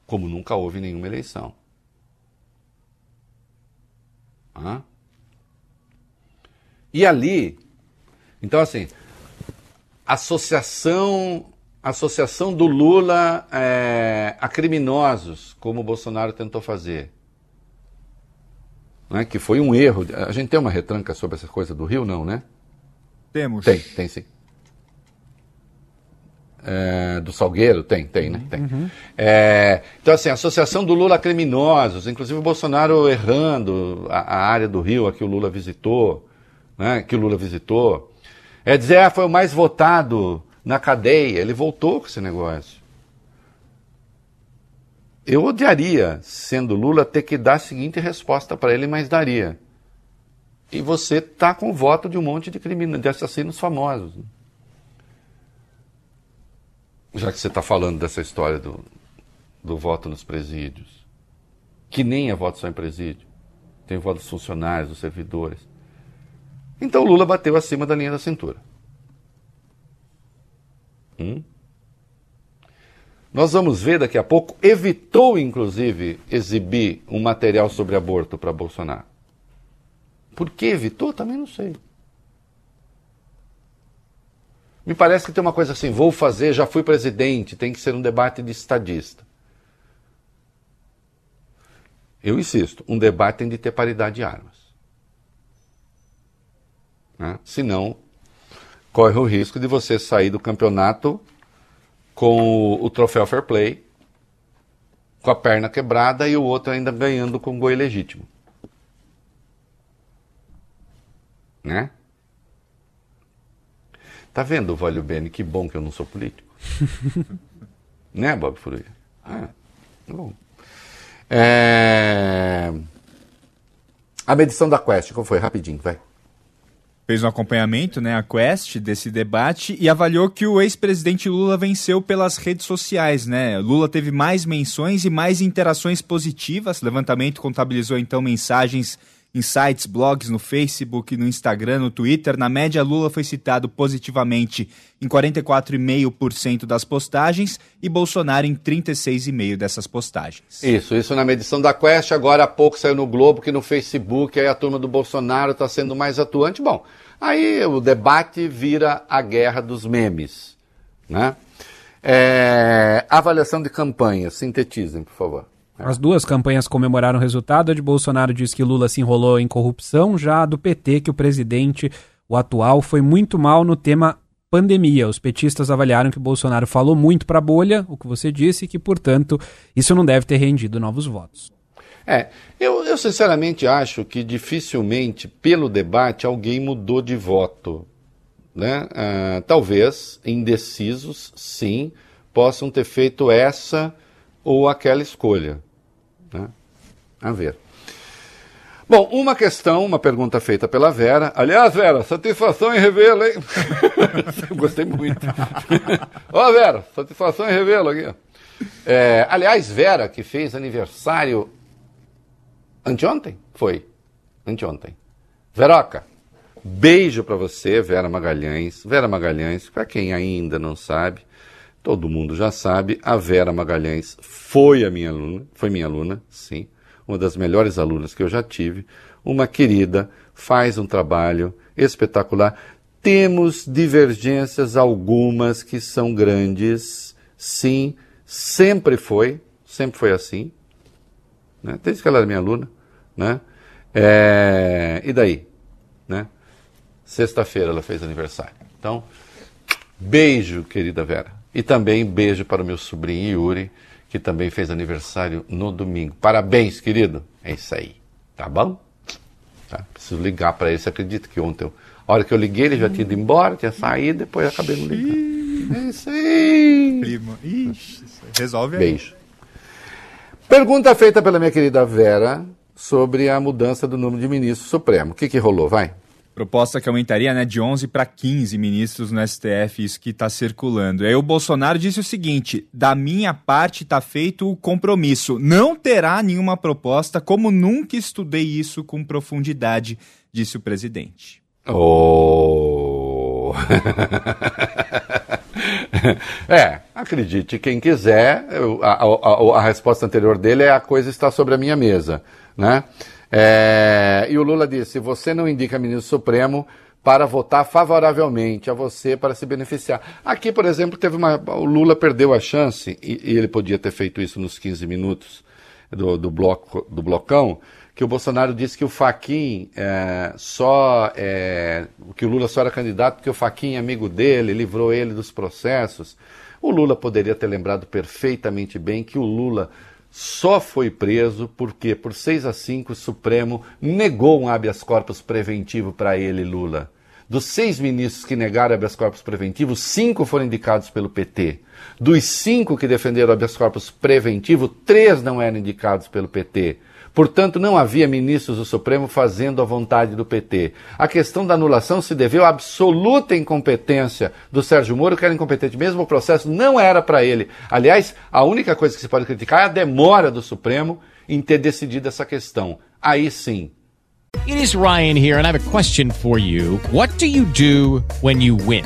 Speaker 3: como nunca houve nenhuma eleição. Hã? E ali então, assim, associação, associação do Lula é, a criminosos, como o Bolsonaro tentou fazer. Né? Que foi um erro. A gente tem uma retranca sobre essa coisa do Rio, não, né?
Speaker 6: Temos.
Speaker 3: Tem, tem sim. É, do Salgueiro? Tem, tem, né? Tem. Uhum. É, então, assim, associação do Lula a criminosos, inclusive o Bolsonaro errando a, a área do Rio a que o Lula visitou, né? Que o Lula visitou. É dizer, ah, foi o mais votado na cadeia. Ele voltou com esse negócio. Eu odiaria, sendo Lula, ter que dar a seguinte resposta para ele, mas daria. E você está com o voto de um monte de criminosos, de assassinos famosos. Já que você está falando dessa história do, do voto nos presídios, que nem é voto só em presídio, tem voto dos funcionários, dos servidores. Então Lula bateu acima da linha da cintura. Hum? Nós vamos ver daqui a pouco, evitou inclusive exibir um material sobre aborto para Bolsonaro. Por que evitou? Também não sei. Me parece que tem uma coisa assim: vou fazer, já fui presidente, tem que ser um debate de estadista. Eu insisto: um debate tem de ter paridade de armas. Né? Senão, corre o risco de você sair do campeonato com o, o, troféu Fair Play, com a perna quebrada e o outro ainda ganhando com gol ilegítimo. Né? Tá vendo, Valho Bene, que bom que eu não sou político? né, Bob Furuia? Ah, bom. É... A medição da Quest, como foi? Rapidinho, vai
Speaker 6: fez um acompanhamento, né, a Quest, desse debate e avaliou que o ex-presidente Lula venceu pelas redes sociais, né? Lula teve mais menções e mais interações positivas. O levantamento contabilizou então mensagens em sites, blogs, no Facebook, no Instagram, no Twitter. Na média, Lula foi citado positivamente em 44,5% das postagens e Bolsonaro em 36,5% dessas postagens.
Speaker 3: Isso, isso na medição da Quest. Agora há pouco saiu no Globo que no Facebook aí a turma do Bolsonaro está sendo mais atuante. Bom, aí o debate vira a guerra dos memes. Né? É, avaliação de campanha, sintetizem, por favor.
Speaker 5: As duas campanhas comemoraram o resultado. A de Bolsonaro diz que Lula se enrolou em corrupção, já a do PT que o presidente, o atual, foi muito mal no tema pandemia. Os petistas avaliaram que Bolsonaro falou muito para a bolha, o que você disse, e que, portanto, isso não deve ter rendido novos votos.
Speaker 3: É, eu, eu sinceramente acho que dificilmente, pelo debate, alguém mudou de voto. né, ah, talvez indecisos, sim, possam ter feito essa ou aquela escolha. A ver. Bom, uma questão, uma pergunta feita pela Vera. Aliás, Vera, satisfação em revê-la, hein? Gostei muito. Ó, Vera, satisfação em revê-la aqui. É, aliás, Vera, que fez aniversário anteontem? Foi. Anteontem. Veroca, beijo para você, Vera Magalhães. Vera Magalhães, para quem ainda não sabe, todo mundo já sabe, a Vera Magalhães foi a minha aluna, foi minha aluna, sim, uma das melhores alunas que eu já tive, uma querida, faz um trabalho espetacular. Temos divergências algumas que são grandes, sim, sempre foi, sempre foi assim, né? desde que ela era minha aluna, né? É, e daí, né? Sexta-feira ela fez aniversário. Então, beijo, querida Vera. E também beijo para o meu sobrinho Yuri, que também fez aniversário no domingo. Parabéns, querido. É isso aí. Tá bom? Tá? Preciso ligar para ele. Você acredita que ontem, eu, a hora que eu liguei, ele já tinha ido embora, tinha saído, depois eu acabei não ligando. É isso aí.
Speaker 6: Primo. Ixi, resolve aí.
Speaker 3: Beijo. Pergunta feita pela minha querida Vera sobre a mudança do número de ministros supremo. O que, que rolou? Vai.
Speaker 6: Proposta que aumentaria né, de 11 para 15 ministros no STF, isso que está circulando. Aí o Bolsonaro disse o seguinte: da minha parte está feito o compromisso. Não terá nenhuma proposta, como nunca estudei isso com profundidade, disse o presidente.
Speaker 3: Oh. é, acredite quem quiser, a, a, a, resposta anterior dele é a coisa está sobre a minha mesa, né? É, e o Lula disse: você não indica ministro Supremo para votar favoravelmente a você para se beneficiar. Aqui, por exemplo, teve uma. O Lula perdeu a chance, e, e ele podia ter feito isso nos 15 minutos do, do, bloco, do blocão, que o Bolsonaro disse que o Faquin é, só. É, que o Lula só era candidato porque o Faquin é amigo dele, livrou ele dos processos. O Lula poderia ter lembrado perfeitamente bem que o Lula só foi preso porque, por 6 a 5, o Supremo negou um habeas corpus preventivo para ele, Lula. Dos seis ministros que negaram habeas corpus preventivo, cinco foram indicados pelo PT. Dos cinco que defenderam habeas corpus preventivo, três não eram indicados pelo PT. Portanto, não havia ministros do Supremo fazendo a vontade do PT. A questão da anulação se deveu à absoluta incompetência do Sérgio Moro, que era incompetente mesmo, o processo não era para ele. Aliás, a única coisa que se pode criticar é a demora do Supremo em ter decidido essa questão. Aí sim.
Speaker 9: It is Ryan here and I have a question for you. What do you do when you win?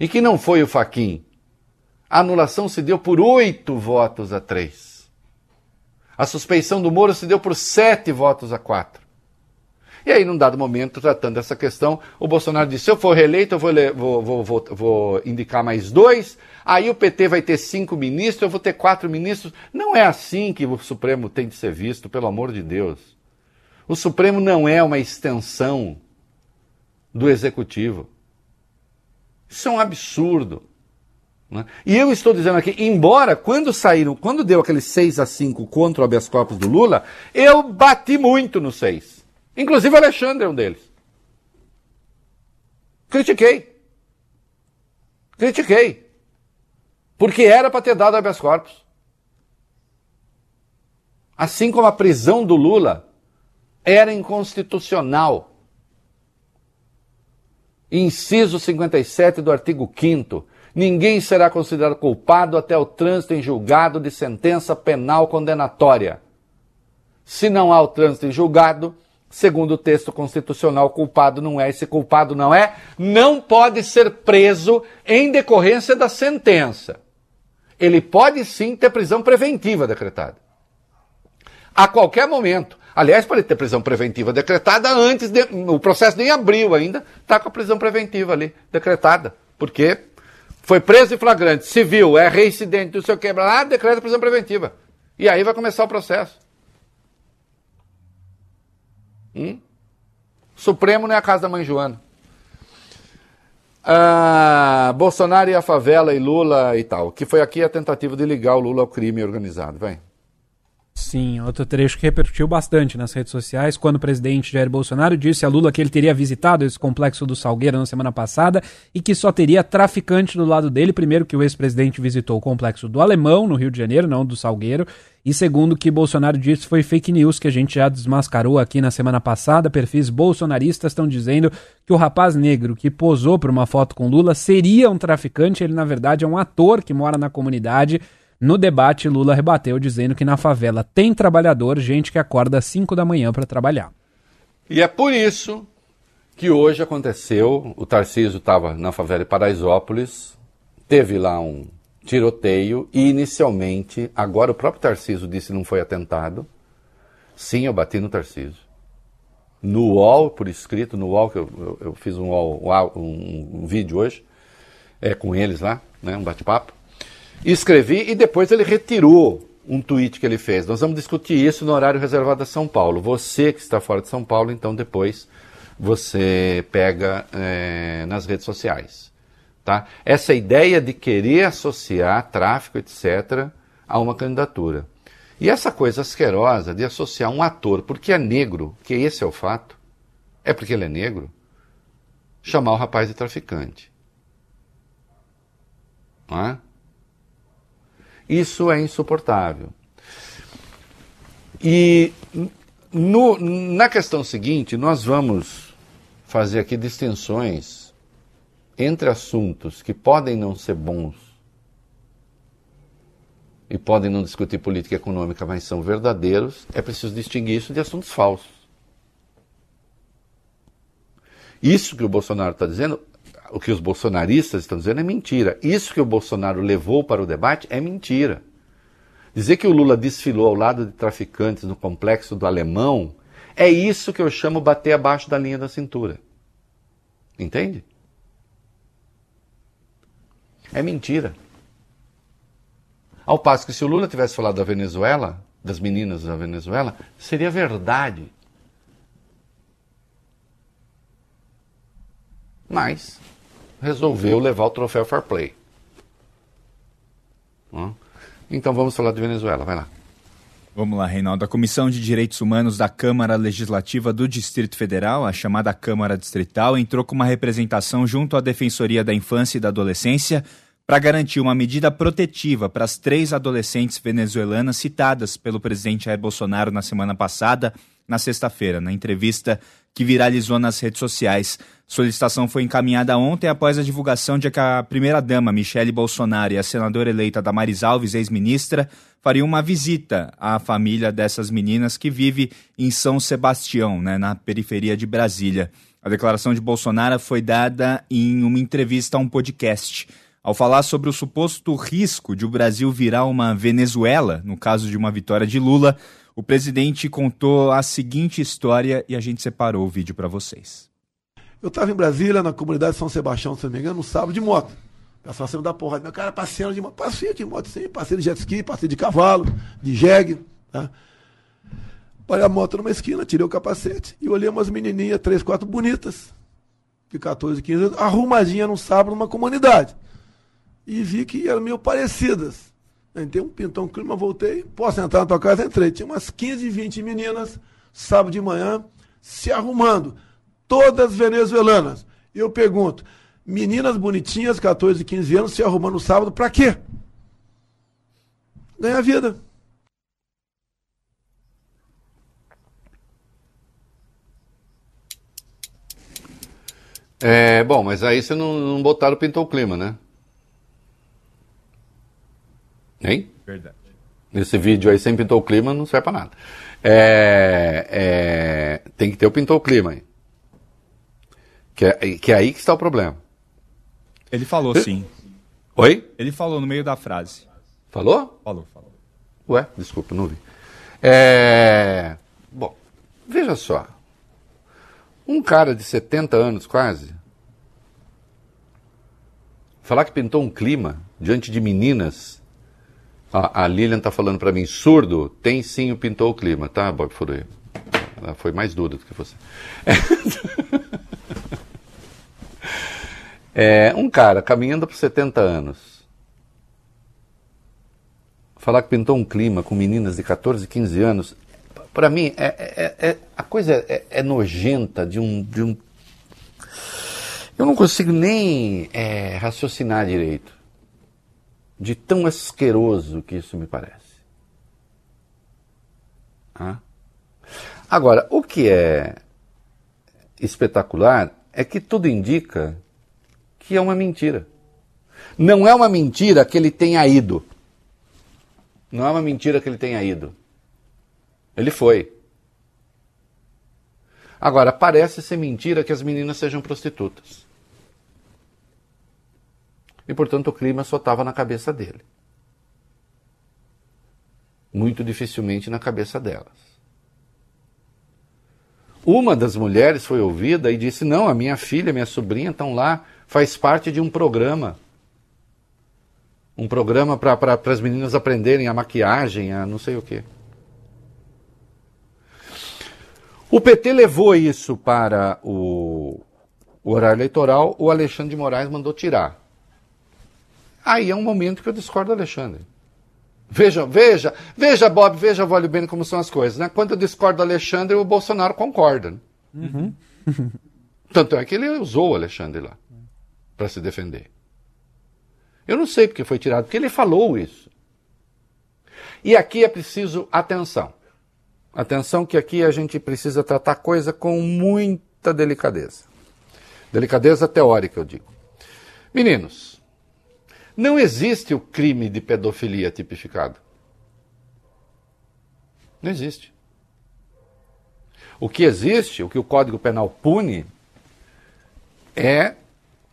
Speaker 3: E que não foi o Faquin. A anulação se deu por oito votos a três. A suspeição do Moro se deu por sete votos a quatro. E aí, num dado momento, tratando dessa questão, o Bolsonaro disse: se eu for reeleito, eu vou, vou, vou, vou, indicar mais dois, aí o PT vai ter cinco ministros, eu vou ter quatro ministros. Não é assim que o Supremo tem de ser visto, pelo amor de Deus. O Supremo não é uma extensão do Executivo. Isso é um absurdo. Né? E eu estou dizendo aqui, embora quando saíram, quando deu aquele 6 a 5 contra o habeas corpus do Lula, eu bati muito no 6. Inclusive o Alexandre é um deles. Critiquei. Critiquei. Porque era para ter dado habeas corpus. Assim como a prisão do Lula era inconstitucional inciso 57 do artigo 5 Ninguém será considerado culpado até o trânsito em julgado de sentença penal condenatória. Se não há o trânsito em julgado, segundo o texto constitucional, culpado não é. Esse culpado não é, não pode ser preso em decorrência da sentença. Ele pode sim ter prisão preventiva decretada. A qualquer momento. Aliás, pode ter prisão preventiva decretada antes, de, o processo nem abriu ainda, está com a prisão preventiva ali decretada. Porque foi preso em flagrante, civil, é reincidente, o que, lá, decreta prisão preventiva. E aí vai começar o processo. Hum? Supremo não é a casa da mãe Joana. Ah, Bolsonaro e a favela e Lula e tal. Que foi aqui a tentativa de ligar o Lula ao crime organizado. Vem.
Speaker 5: Sim, outro trecho que repercutiu bastante nas redes sociais, quando o presidente Jair Bolsonaro disse a Lula que ele teria visitado esse complexo do Salgueiro na semana passada e que só teria traficante do lado dele. Primeiro, que o ex-presidente visitou o complexo do Alemão, no Rio de Janeiro, não do Salgueiro. E segundo, que Bolsonaro disse foi fake news que a gente já desmascarou aqui na semana passada. Perfis bolsonaristas estão dizendo que o rapaz negro que posou para uma foto com Lula seria um traficante. Ele, na verdade, é um ator que mora na comunidade no debate, Lula rebateu dizendo que na favela tem trabalhador, gente que acorda às 5 da manhã para trabalhar.
Speaker 3: E é por isso que hoje aconteceu, o Tarcísio estava na favela de Paraisópolis, teve lá um tiroteio e inicialmente, agora o próprio Tarcísio disse que não foi atentado. Sim, eu bati no Tarcísio. No UOL, por escrito, no UOL, que eu, eu, eu fiz um, UOL, um, um, vídeo hoje, é, com eles lá, né, um bate-papo. Escrevi e depois ele retirou um tweet que ele fez. Nós vamos discutir isso no horário reservado a São Paulo. Você que está fora de São Paulo, então depois você pega é, nas redes sociais. Tá? Essa ideia de querer associar tráfico, etc., a uma candidatura. E essa coisa asquerosa de associar um ator, porque é negro, que esse é o fato, é porque ele é negro, chamar o rapaz de traficante. Não é? Isso é insuportável. E no, na questão seguinte, nós vamos fazer aqui distinções entre assuntos que podem não ser bons e podem não discutir política econômica, mas são verdadeiros. É preciso distinguir isso de assuntos falsos. Isso que o Bolsonaro está dizendo o que os bolsonaristas estão dizendo é mentira. Isso que o Bolsonaro levou para o debate é mentira. Dizer que o Lula desfilou ao lado de traficantes no complexo do Alemão é isso que eu chamo bater abaixo da linha da cintura. Entende? É mentira. Ao passo que se o Lula tivesse falado da Venezuela, das meninas da Venezuela, seria verdade. Mas resolveu levar o troféu Fair Play. Então vamos falar de Venezuela, vai lá.
Speaker 6: Vamos lá, Reinaldo. A Comissão de Direitos Humanos da Câmara Legislativa do Distrito Federal, a chamada Câmara Distrital, entrou com uma representação junto à Defensoria da Infância e da Adolescência para garantir uma medida protetiva para as três adolescentes venezuelanas citadas pelo presidente Jair Bolsonaro na semana passada, na sexta-feira, na entrevista que viralizou nas redes sociais. Solicitação foi encaminhada ontem após a divulgação de que a primeira-dama, Michele Bolsonaro, e a senadora eleita Damaris Alves, ex-ministra, fariam uma visita à família dessas meninas que vive em São Sebastião, né, na periferia de Brasília. A declaração de Bolsonaro foi dada em uma entrevista a um podcast. Ao falar sobre o suposto risco de o Brasil virar uma Venezuela, no caso de uma vitória de Lula, o presidente contou a seguinte história e a gente separou o vídeo para vocês.
Speaker 10: Eu estava em Brasília, na comunidade de São Sebastião, se não me engano, no sábado de moto. O pessoal sempre porrada. Meu cara, passeando de moto. Passei de moto, sim. Passei de jet ski, passei de cavalo, de jegue. Tá? Parei a moto numa esquina, tirei o capacete e olhei umas menininhas, três, quatro bonitas, de 14, 15 anos, arrumadinha num sábado numa comunidade. E vi que eram meio parecidas. Entrei um pintão clima, voltei. Posso entrar na tua casa? Entrei. Tinha umas 15, 20 meninas, sábado de manhã, se arrumando todas venezuelanas. Eu pergunto, meninas bonitinhas, 14, 15 anos, se arrumando no sábado, para quê? Ganhar vida.
Speaker 3: É, bom, mas aí você não, não botaram pintou o clima, né? Hein?
Speaker 6: Verdade.
Speaker 3: Nesse vídeo aí, sem pintou o clima, não serve pra nada. É, é, tem que ter o pintou o clima aí. Que é, que é aí que está o problema.
Speaker 6: Ele falou sim.
Speaker 3: Oi?
Speaker 6: Ele falou no meio da frase.
Speaker 3: Falou?
Speaker 6: Falou, falou.
Speaker 3: Ué, desculpa, não vi. É, bom, veja só. Um cara de 70 anos quase, falar que pintou um clima diante de meninas. A, a Lilian está falando para mim, surdo, tem sim o pintou o clima, tá, Bob Furuia? Ela foi mais dura do que você. É, um cara caminhando por 70 anos, falar que pintou um clima com meninas de 14, 15 anos, para mim, é, é, é, a coisa é, é, nojenta de um, de um. Eu não consigo nem é, raciocinar direito. De tão asqueroso que isso me parece. Ah? Agora, o que é espetacular é que tudo indica que é uma mentira. Não é uma mentira que ele tenha ido. Não é uma mentira que ele tenha ido. Ele foi. Agora, parece ser mentira que as meninas sejam prostitutas. E, portanto, o clima só estava na cabeça dele. Muito dificilmente na cabeça delas. Uma das mulheres foi ouvida e disse: Não, a minha filha, minha sobrinha estão lá, faz parte de um programa. Um programa para as meninas aprenderem a maquiagem, a não sei o quê. O PT levou isso para o, o horário eleitoral, o Alexandre de Moraes mandou tirar. Aí é um momento que eu discordo do Alexandre. Veja, veja, veja, Bob, veja, Vale bem como são as coisas. Né? Quando eu discordo do Alexandre, o Bolsonaro concorda. Né?
Speaker 5: Uhum.
Speaker 3: Tanto é que ele usou o Alexandre lá para se defender. Eu não sei porque foi tirado, porque ele falou isso. E aqui é preciso atenção. Atenção que aqui a gente precisa tratar coisa com muita delicadeza. Delicadeza teórica, eu digo. Meninos, não existe o crime de pedofilia tipificado. Não existe. O que existe, o que o Código Penal pune, é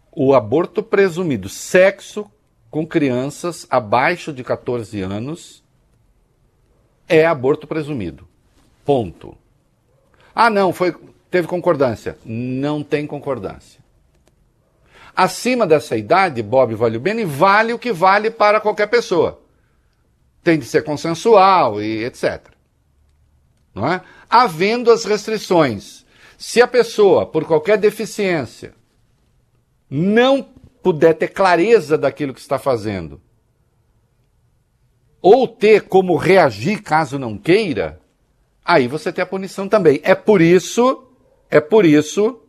Speaker 3: o aborto presumido, sexo com crianças abaixo de 14 anos é aborto presumido. Ponto. Ah, não, foi teve concordância. Não tem concordância. Acima dessa idade, Bob vale o bem e vale o que vale para qualquer pessoa. Tem de ser consensual e etc. Não é? Havendo as restrições. Se a pessoa, por qualquer deficiência, não puder ter clareza daquilo que está fazendo, ou ter como reagir caso não queira, aí você tem a punição também. É por isso, é por isso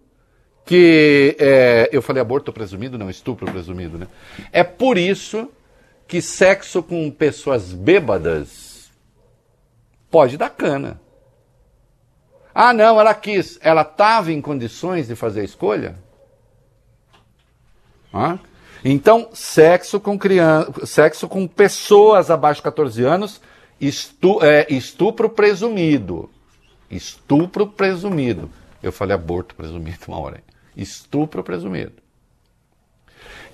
Speaker 3: que é, eu falei aborto presumido, não, estupro presumido, né? É por isso que sexo com pessoas bêbadas pode dar cana. Ah, não, ela quis, ela estava em condições de fazer a escolha? Ah? Então, sexo com criança, sexo com pessoas abaixo de 14 anos, estu, é, estupro presumido. Estupro presumido. Eu falei aborto presumido uma hora. Estupro presumido.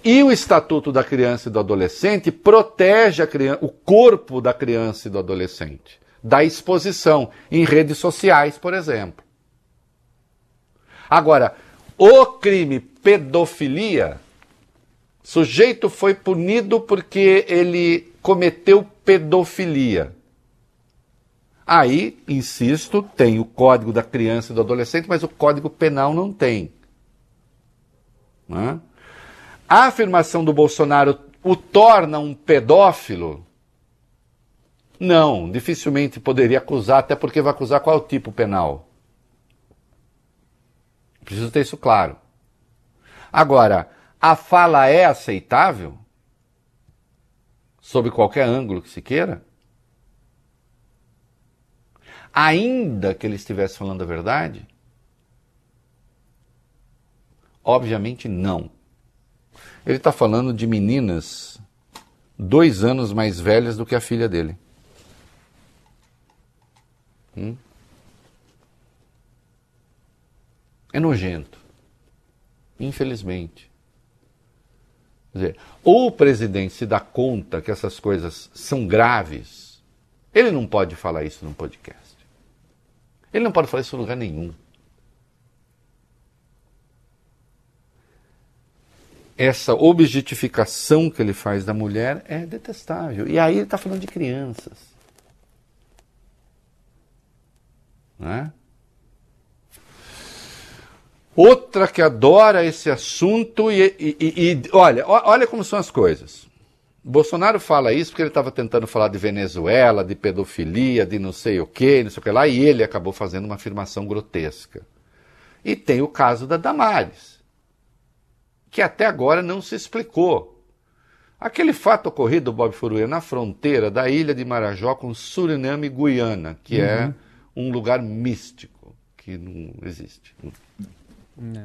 Speaker 3: E o Estatuto da Criança e do Adolescente protege criança, o corpo da criança e do adolescente da exposição em redes sociais, por exemplo. Agora, o crime pedofilia, sujeito foi punido porque ele cometeu pedofilia. Aí, insisto, tem o Código da Criança e do Adolescente, mas o Código Penal não tem. Né? A afirmação do Bolsonaro o torna um pedófilo? Não, dificilmente poderia acusar, até porque vai acusar qual é tipo penal. Preciso ter isso claro. Agora, a fala é aceitável? Sob qualquer ângulo que se queira? Ainda que ele estivesse falando a verdade? Obviamente não. Ele está falando de meninas dois anos mais velhas do que a filha dele. Hum? É nojento. Infelizmente. Quer dizer, ou o presidente se dá conta que essas coisas são graves, ele não pode falar isso num podcast. Ele não pode falar isso em lugar nenhum. Essa objetificação que ele faz da mulher é detestável. E aí ele está falando de crianças. Não é? Outra que adora esse assunto e, e, e, e olha, olha como são as coisas. Bolsonaro fala isso porque ele estava tentando falar de Venezuela, de pedofilia, de não sei o que, não sei o que lá, e ele acabou fazendo uma afirmação grotesca. E tem o caso da Damares, que até agora não se explicou. Aquele fato ocorrido, Bob Furuia, na fronteira da ilha de Marajó com Suriname e Guiana, que é
Speaker 5: Uhum.
Speaker 3: um lugar místico, que não existe.
Speaker 5: É.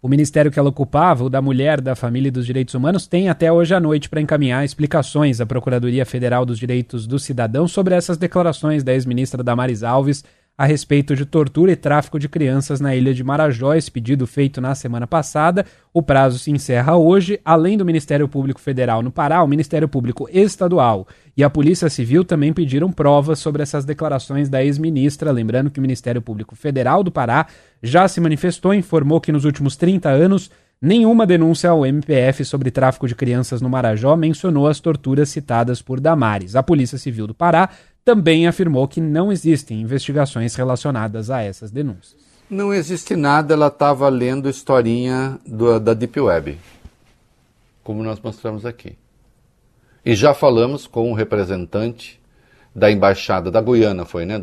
Speaker 5: O ministério que ela ocupava, o da Mulher, da Família e dos Direitos Humanos, tem até hoje à noite para encaminhar explicações à Procuradoria Federal dos Direitos do Cidadão sobre essas declarações da ex-ministra Damares Alves a respeito de tortura e tráfico de crianças na ilha de Marajó. Esse pedido feito na semana passada. O prazo se encerra hoje. Além do Ministério Público Federal no Pará, o Ministério Público Estadual e a Polícia Civil também pediram provas sobre essas declarações da ex-ministra. Lembrando que o Ministério Público Federal do Pará já se manifestou e informou que nos últimos 30 anos nenhuma denúncia ao MPF sobre tráfico de crianças no Marajó mencionou as torturas citadas por Damares. A Polícia Civil do Pará também afirmou que não existem investigações relacionadas a essas denúncias.
Speaker 3: Não existe nada, ela estava lendo historinha do- da Deep Web, como nós mostramos aqui. E já falamos com um representante da embaixada da Guiana, foi, né?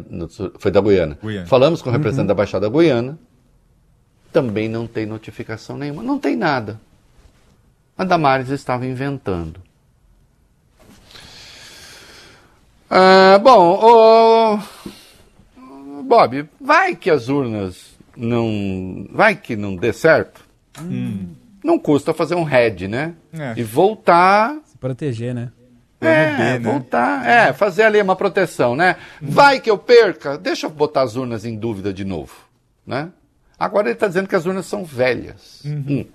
Speaker 3: Foi da Guiana.
Speaker 6: Guiana.
Speaker 3: Falamos com o
Speaker 6: Uhum.
Speaker 3: representante da embaixada da Guiana, também não tem notificação nenhuma, não tem nada. A Damares estava inventando. Ah, bom, ô, Bob, vai que as urnas não. Vai que não dê certo. Não custa fazer um head, né?
Speaker 5: É.
Speaker 3: E voltar.
Speaker 5: Se proteger, né?
Speaker 3: É, voltar. É, fazer ali uma proteção, né? Vai que eu perca, deixa eu botar as urnas em dúvida de novo, né? Agora ele está dizendo que as urnas são velhas. Hum.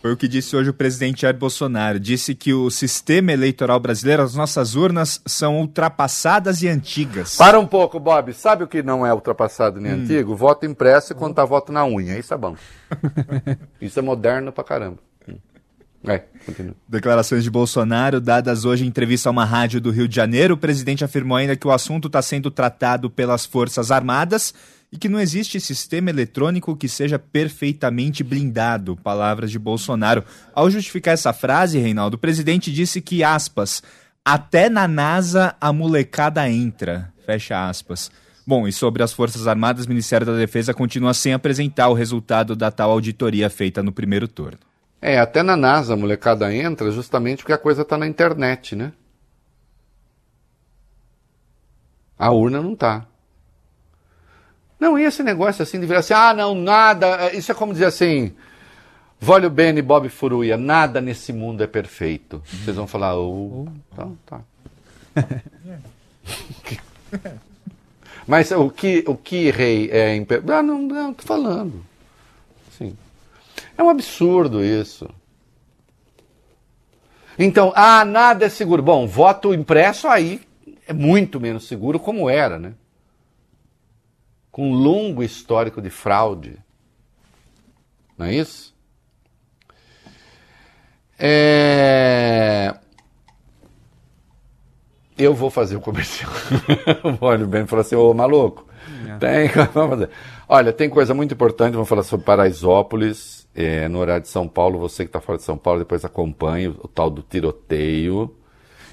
Speaker 6: Foi o que disse hoje o presidente Jair Bolsonaro. Disse que o sistema eleitoral brasileiro, as nossas urnas, são ultrapassadas e antigas.
Speaker 3: Para um pouco, Bob. Sabe o que não é ultrapassado nem
Speaker 6: Hum.
Speaker 3: antigo? Voto impresso e contar voto na unha. Isso é bom. Isso é moderno pra caramba. Hum. É.
Speaker 6: Declarações de Bolsonaro dadas hoje em entrevista a uma rádio do Rio de Janeiro. O presidente afirmou ainda que o assunto está sendo tratado pelas Forças Armadas e que não existe sistema eletrônico que seja perfeitamente blindado. Palavras de Bolsonaro. Ao justificar essa frase, Reinaldo, o presidente disse que, aspas, até na NASA a molecada entra. Fecha aspas. Bom, e sobre as Forças Armadas, o Ministério da Defesa continua sem apresentar o resultado da tal auditoria feita no primeiro turno.
Speaker 3: É, até na NASA a molecada entra justamente porque a coisa está na internet, né? A urna não tá. Não, e esse negócio assim de virar assim, ah, não, nada, é, isso é como dizer assim, Vólio Bene, Bob Furuia, nada nesse mundo é perfeito. Vocês vão falar, oh, então tá. Mas o que, o que rei é imper... Ah, não, não, tô falando. Sim. É um absurdo isso. Então, ah, nada é seguro. Bom, voto impresso aí é muito menos seguro como era, né? Com um longo histórico de fraude. Não é isso? É... Eu vou fazer o comercial. Olha, o Ben falou assim, ô maluco, tem, vamos fazer. Olha, tem coisa muito importante, vamos falar sobre Paraisópolis, é, no horário de São Paulo, você que está fora de São Paulo, depois acompanhe o, o tal do tiroteio.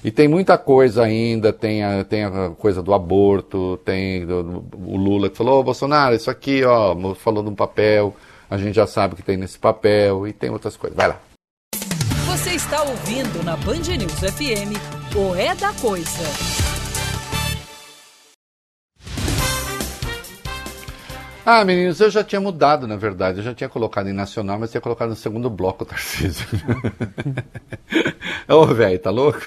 Speaker 3: E tem muita coisa ainda, tem a, tem a coisa do aborto, tem do- o Lula que falou, ô Bolsonaro, isso aqui, ó, falou de um papel, a gente já sabe o que tem nesse papel, e tem outras coisas. Vai lá.
Speaker 1: Você está ouvindo na Band News FM o É da Coisa.
Speaker 3: Ah, meninos, eu já tinha mudado, na verdade. Eu já tinha colocado em nacional, mas tinha colocado no segundo bloco o Tarcísio. Ô, velho, tá louco?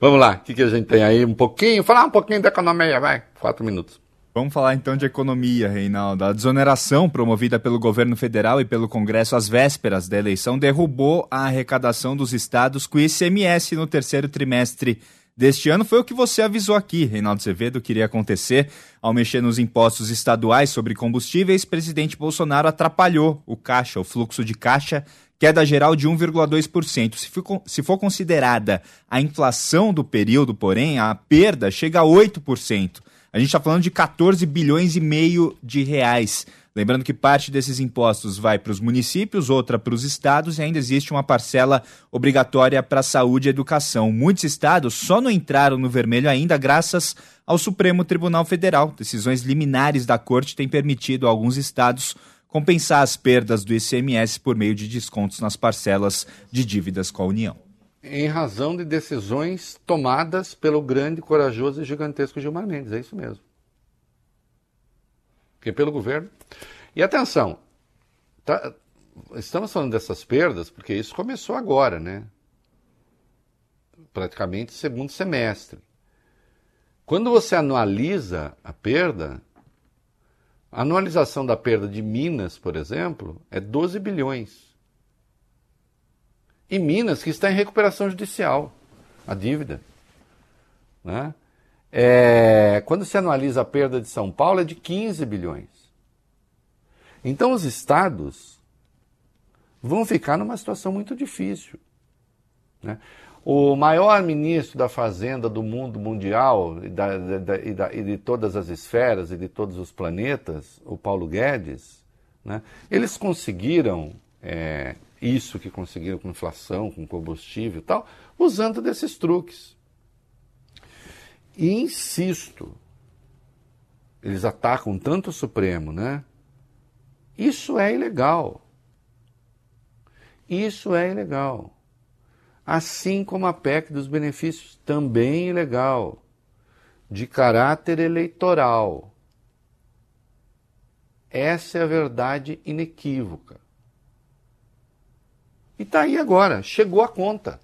Speaker 3: Vamos lá, o que, que a gente tem aí? Um pouquinho, falar um pouquinho da economia, vai. Quatro minutos.
Speaker 6: Vamos falar então de economia, Reinaldo. A desoneração promovida pelo governo federal e pelo Congresso às vésperas da eleição derrubou a arrecadação dos estados com ICMS no terceiro trimestre deste ano. Foi o que você avisou aqui, Reinaldo Azevedo, que iria acontecer ao mexer nos impostos estaduais sobre combustíveis. Presidente Bolsonaro atrapalhou o caixa, o fluxo de caixa, queda geral de 1,2%. Se se for considerada a inflação do período, porém, a perda chega a 8%. A gente está falando de 14 bilhões e meio de reais. Lembrando que parte desses impostos vai para os municípios, outra para os estados e ainda existe uma parcela obrigatória para saúde e educação. Muitos estados só não entraram no vermelho ainda graças ao Supremo Tribunal Federal. Decisões liminares da corte têm permitido a alguns estados compensar as perdas do ICMS por meio de descontos nas parcelas de dívidas com a União.
Speaker 3: Em razão de decisões tomadas pelo grande, corajoso e gigantesco Gilmar Mendes, é isso mesmo. Que pelo governo e atenção, tá, estamos falando dessas perdas porque isso começou agora, né? Praticamente segundo semestre. Quando você anualiza a perda, a anualização da perda de Minas, por exemplo, é 12 bilhões. E Minas, que está em recuperação judicial, a dívida. Né? É, quando se analisa a perda de São Paulo, é de 15 bilhões. Então os estados vão ficar numa situação muito difícil. Né? O maior ministro da Fazenda do mundo mundial e, da, da, e, da, e, de todas as esferas e de todos os planetas, o Paulo Guedes, né? eles conseguiram é, isso que conseguiram com inflação, com combustível e tal, usando desses truques. E insisto, eles atacam tanto o Supremo, né? Isso é ilegal. Isso é ilegal. Assim como a PEC dos benefícios, também ilegal, de caráter eleitoral. Essa é a verdade inequívoca. E está aí agora, chegou a conta.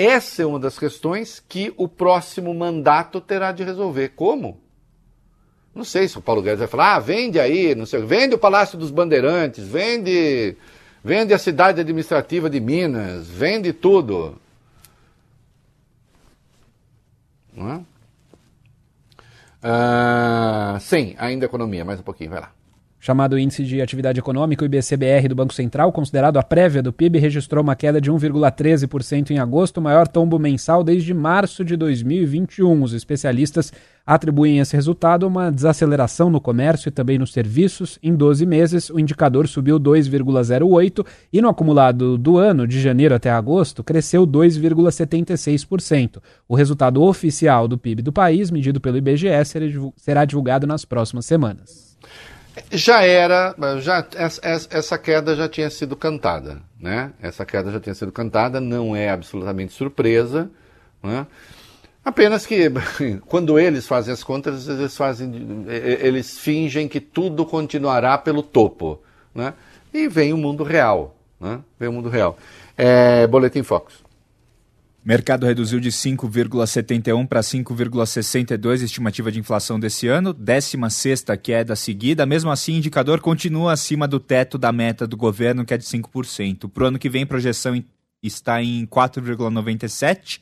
Speaker 3: Essa é uma das questões que o próximo mandato terá de resolver. Como? Não sei se o Paulo Guedes vai falar, ah, vende aí, não sei, vende o Palácio dos Bandeirantes, vende, vende a cidade administrativa de Minas, vende tudo. Não é? Ah, sim, ainda economia, mais um pouquinho, vai lá
Speaker 5: chamado Índice de Atividade Econômica, o IBCBR do Banco Central, considerado a prévia do PIB, registrou uma queda de 1,13% em agosto, o maior tombo mensal desde março de 2021. Os especialistas atribuem esse resultado a uma desaceleração no comércio e também nos serviços. Em 12 meses, o indicador subiu 2,08% e no acumulado do ano, de janeiro até agosto, cresceu 2,76%. O resultado oficial do PIB do país, medido pelo IBGE, será divulgado nas próximas semanas.
Speaker 3: Já era, já essa queda já tinha sido cantada, né? Essa queda já tinha sido cantada, não é absolutamente surpresa, né? Apenas que quando eles fazem as contas, eles fazem, eles fingem que tudo continuará pelo topo, né? E vem o mundo real, né? Vem o mundo real. É, Boletim Fox.
Speaker 6: Mercado reduziu de 5,71 para 5,62 estimativa de inflação desse ano, 16 queda seguida. Mesmo assim, o indicador continua acima do teto da meta do governo, que é de 5%. Para o ano que vem, projeção está em 4,97.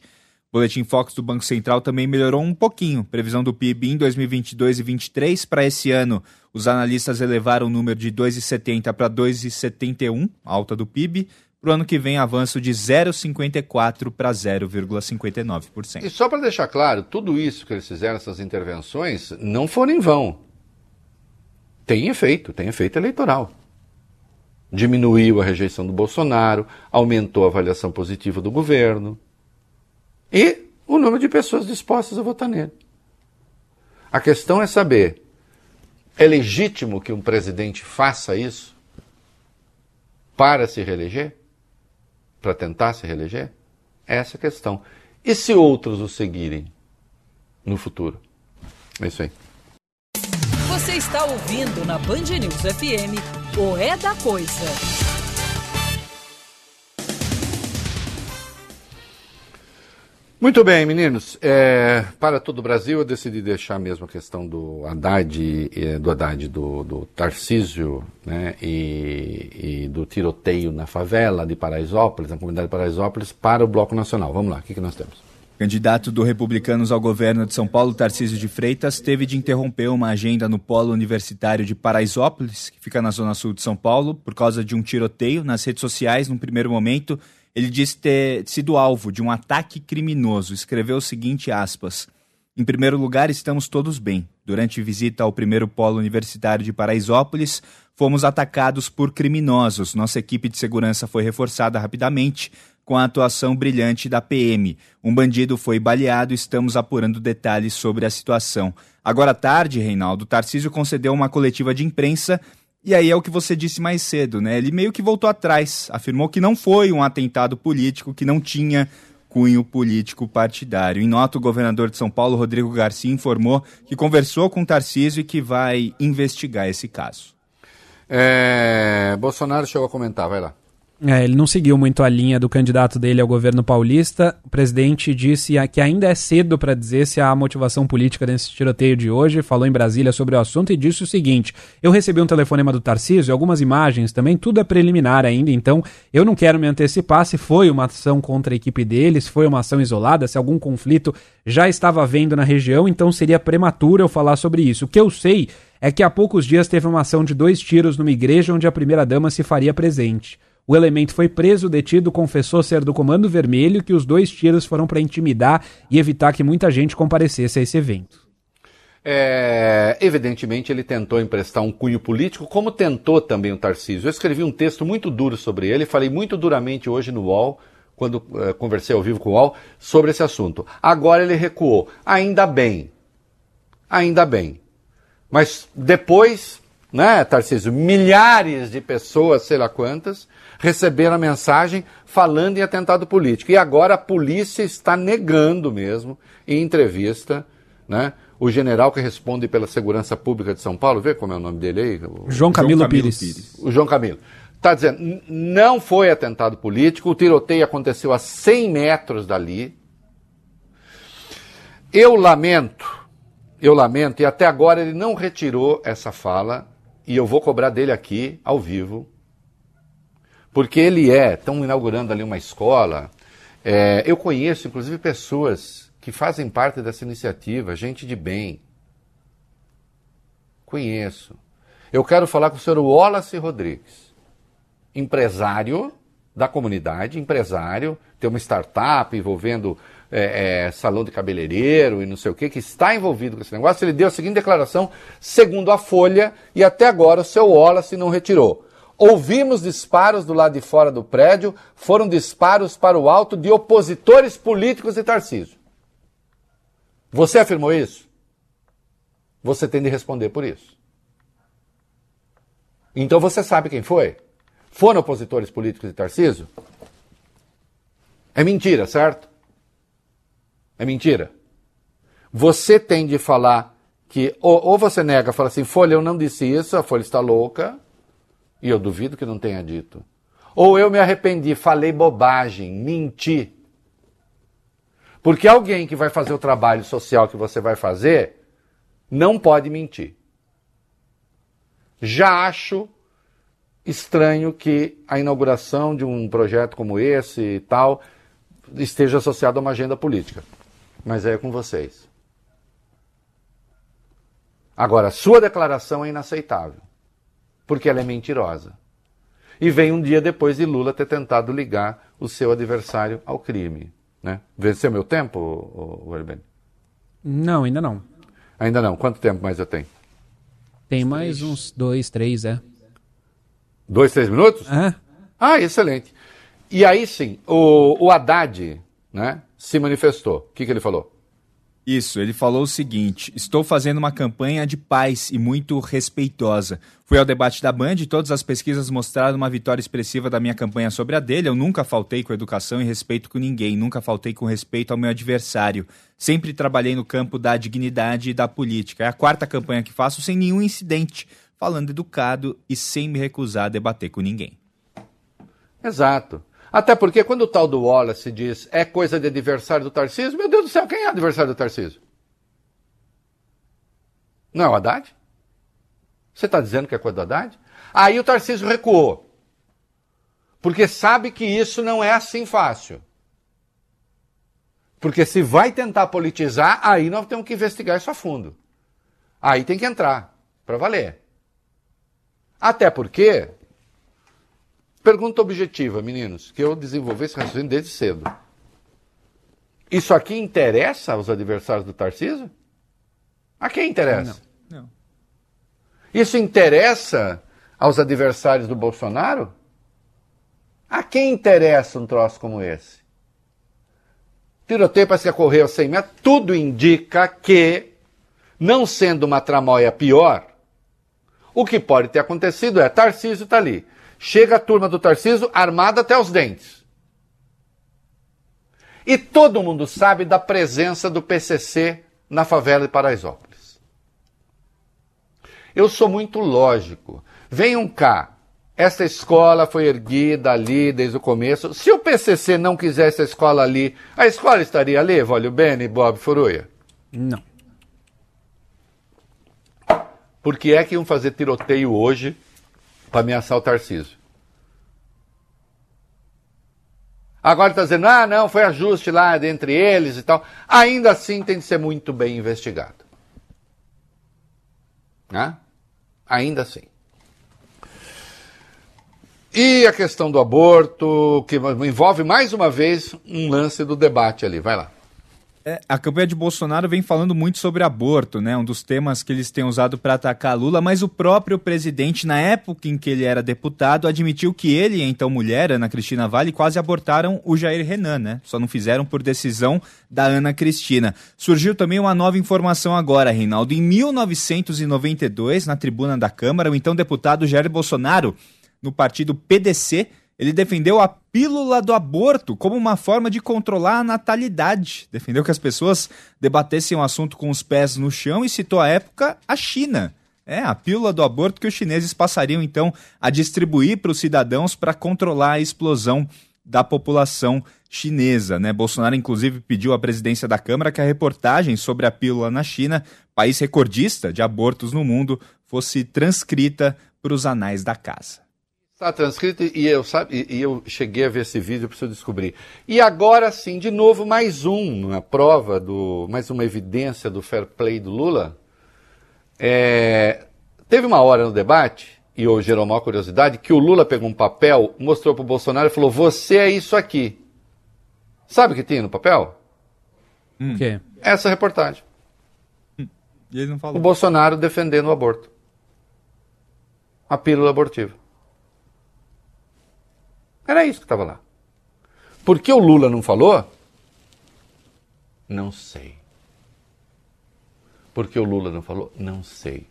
Speaker 6: Boletim Fox do Banco Central também melhorou um pouquinho. Previsão do PIB em 2022 e 2023. Para esse ano, os analistas elevaram o número de 2,70 para 2,71, alta do PIB. Para o ano que vem, avanço de 0,54% para 0,59%.
Speaker 3: E só para deixar claro, tudo isso que eles fizeram, essas intervenções, não foram em vão. Tem efeito, tem efeito eleitoral. Diminuiu a rejeição do Bolsonaro, aumentou a avaliação positiva do governo e o número de pessoas dispostas a votar nele. A questão é saber: é legítimo que um presidente faça isso para se reeleger? Para tentar se reeleger? É essa a questão. E se outros o seguirem no futuro? É isso aí.
Speaker 1: Você está ouvindo na Band News FM o É da Coisa.
Speaker 3: Muito bem, meninos. É, para todo o Brasil, eu decidi deixar mesmo a questão do Haddad, eh, do Haddad, do, do Tarcísio, né, e, e do tiroteio na favela de Paraisópolis, na comunidade de Paraisópolis, para o Bloco Nacional. Vamos lá, o que, que nós temos?
Speaker 6: Candidato do Republicanos ao governo de São Paulo, Tarcísio de Freitas, teve de interromper uma agenda no Polo Universitário de Paraisópolis, que fica na zona sul de São Paulo, por causa de um tiroteio nas redes sociais. Num primeiro momento, ele disse ter sido alvo de um ataque criminoso. Escreveu o seguinte, aspas, Em primeiro lugar, estamos todos bem. Durante visita ao primeiro polo universitário de Paraisópolis, fomos atacados por criminosos. Nossa equipe de segurança foi reforçada rapidamente com a atuação brilhante da PM. Um bandido foi baleado, estamos apurando detalhes sobre a situação. Agora à tarde, Reinaldo, Tarcísio concedeu uma coletiva de imprensa e aí é o que você disse mais cedo, né? Ele meio que voltou atrás, afirmou que não foi um atentado político, que não tinha cunho político partidário. Em nota, o governador de São Paulo, Rodrigo Garcia, informou que conversou com Tarcísio e que vai investigar esse caso.
Speaker 3: É, Bolsonaro chegou a comentar, vai lá.
Speaker 5: É, ele não seguiu muito a linha do candidato dele ao governo paulista. O presidente disse que ainda é cedo para dizer se há motivação política nesse tiroteio de hoje. Falou em Brasília sobre o assunto e disse o seguinte: Eu recebi um telefonema do Tarcísio, algumas imagens também, tudo é preliminar ainda, então eu não quero me antecipar se foi uma ação contra a equipe dele, se foi uma ação isolada, se algum conflito já estava havendo na região, então seria prematuro eu falar sobre isso. O que eu sei é que há poucos dias teve uma ação de dois tiros numa igreja onde a primeira-dama se faria presente. O elemento foi preso, detido, confessou ser do Comando Vermelho que os dois tiros foram para intimidar e evitar que muita gente comparecesse a esse evento.
Speaker 3: É, evidentemente, ele tentou emprestar um cunho político, como tentou também o Tarcísio. Eu escrevi um texto muito duro sobre ele, falei muito duramente hoje no UOL, quando é, conversei ao vivo com o UOL, sobre esse assunto. Agora ele recuou. Ainda bem. Ainda bem. Mas depois, né, Tarcísio, milhares de pessoas, sei lá quantas, receberam a mensagem falando em atentado político. E agora a polícia está negando mesmo, em entrevista, né? O general que responde pela segurança pública de São Paulo, vê como é o nome dele aí? O
Speaker 5: João Camilo, João Camilo Pires. Pires.
Speaker 3: O João Camilo. Está dizendo, não foi atentado político, o tiroteio aconteceu a 100 metros dali. Eu lamento, eu lamento, e até agora ele não retirou essa fala, e eu vou cobrar dele aqui, ao vivo, porque ele é, estão inaugurando ali uma escola. É, eu conheço, inclusive, pessoas que fazem parte dessa iniciativa, gente de bem. Conheço. Eu quero falar com o senhor Wallace Rodrigues, empresário da comunidade, empresário, tem uma startup envolvendo é, é, salão de cabeleireiro e não sei o que, que está envolvido com esse negócio. Ele deu a seguinte declaração, segundo a Folha, e até agora o seu Wallace não retirou. Ouvimos disparos do lado de fora do prédio, foram disparos para o alto de opositores políticos de Tarcísio. Você afirmou isso? Você tem de responder por isso. Então você sabe quem foi? Foram opositores políticos de Tarcísio? É mentira, certo? É mentira. Você tem de falar que, ou, ou você nega, fala assim, Folha, eu não disse isso, a Folha está louca, e eu duvido que não tenha dito. Ou eu me arrependi, falei bobagem, menti. Porque alguém que vai fazer o trabalho social que você vai fazer não pode mentir. Já acho estranho que a inauguração de um projeto como esse e tal esteja associado a uma agenda política. Mas é com vocês. Agora, sua declaração é inaceitável porque ela é mentirosa. E vem um dia depois de Lula ter tentado ligar o seu adversário ao crime. Né? Venceu meu tempo, Urbano?
Speaker 5: Não, ainda não.
Speaker 3: Ainda não. Quanto tempo mais eu tenho?
Speaker 5: Tem mais uns dois, três, é.
Speaker 3: Dois, três minutos?
Speaker 5: É.
Speaker 3: Ah, excelente. E aí sim, o, o Haddad né, se manifestou. O que, que ele falou?
Speaker 6: Isso, ele falou o seguinte: estou fazendo uma campanha de paz e muito respeitosa. Fui ao debate da Band e todas as pesquisas mostraram uma vitória expressiva da minha campanha sobre a dele. Eu nunca faltei com educação e respeito com ninguém, nunca faltei com respeito ao meu adversário. Sempre trabalhei no campo da dignidade e da política. É a quarta campanha que faço sem nenhum incidente, falando educado e sem me recusar a debater com ninguém.
Speaker 3: Exato. Até porque quando o tal do Wallace diz é coisa de adversário do Tarcísio, meu Deus do céu, quem é adversário do Tarcísio? Não é o Haddad? Você está dizendo que é coisa do Haddad? Aí o Tarcísio recuou. Porque sabe que isso não é assim fácil. Porque se vai tentar politizar, aí nós temos que investigar isso a fundo. Aí tem que entrar, para valer. Até porque Pergunta objetiva, meninos, que eu desenvolvi esse raciocínio desde cedo. Isso aqui interessa aos adversários do Tarcísio? A quem interessa?
Speaker 6: Não, não.
Speaker 3: Isso interessa aos adversários do Bolsonaro? A quem interessa um troço como esse? Tiroteio parece que ocorreu a 100 metros. Tudo indica que, não sendo uma tramóia pior, o que pode ter acontecido é Tarcísio está ali. Chega a turma do Tarciso armada até os dentes. E todo mundo sabe da presença do PCC na favela de Paraisópolis. Eu sou muito lógico. Venham cá. Essa escola foi erguida ali desde o começo. Se o PCC não quisesse a escola ali, a escola estaria ali, Vólio Bene e Bob Furuia?
Speaker 5: Não.
Speaker 3: Por que é que iam fazer tiroteio hoje para ameaçar o Tarcísio. Agora está dizendo, ah, não, foi ajuste lá entre eles e tal. Ainda assim tem de ser muito bem investigado. Né? Ainda assim. E a questão do aborto, que envolve mais uma vez um lance do debate ali. Vai lá.
Speaker 6: É, a campanha de Bolsonaro vem falando muito sobre aborto, né? Um dos temas que eles têm usado para atacar Lula, mas o próprio presidente, na época em que ele era deputado, admitiu que ele então mulher, Ana Cristina Vale, quase abortaram o Jair Renan, né? Só não fizeram por decisão da Ana Cristina. Surgiu também uma nova informação agora, Reinaldo. Em 1992, na tribuna da Câmara, o então deputado Jair Bolsonaro, no partido PDC, ele defendeu a pílula do aborto como uma forma de controlar a natalidade. Defendeu que as pessoas debatessem o assunto com os pés no chão e citou à época a China. É, a pílula do aborto que os chineses passariam então a distribuir para os cidadãos para controlar a explosão da população chinesa. Né? Bolsonaro, inclusive, pediu à presidência da Câmara que a reportagem sobre a pílula na China, país recordista de abortos no mundo, fosse transcrita para os anais da casa.
Speaker 3: Está transcrito e eu, sabe, e eu cheguei a ver esse vídeo, preciso descobrir. E agora sim, de novo, mais um, uma prova, do, mais uma evidência do fair play do Lula. É, teve uma hora no debate, e eu gerou maior curiosidade, que o Lula pegou um papel, mostrou para o Bolsonaro e falou: Você é isso aqui. Sabe o que tinha no papel?
Speaker 5: O quê?
Speaker 3: Essa reportagem.
Speaker 6: E ele não falou.
Speaker 3: O Bolsonaro defendendo o aborto. A pílula abortiva. Era isso que estava lá. Por que o Lula não falou? Não sei. Por que o Lula não falou? Não sei.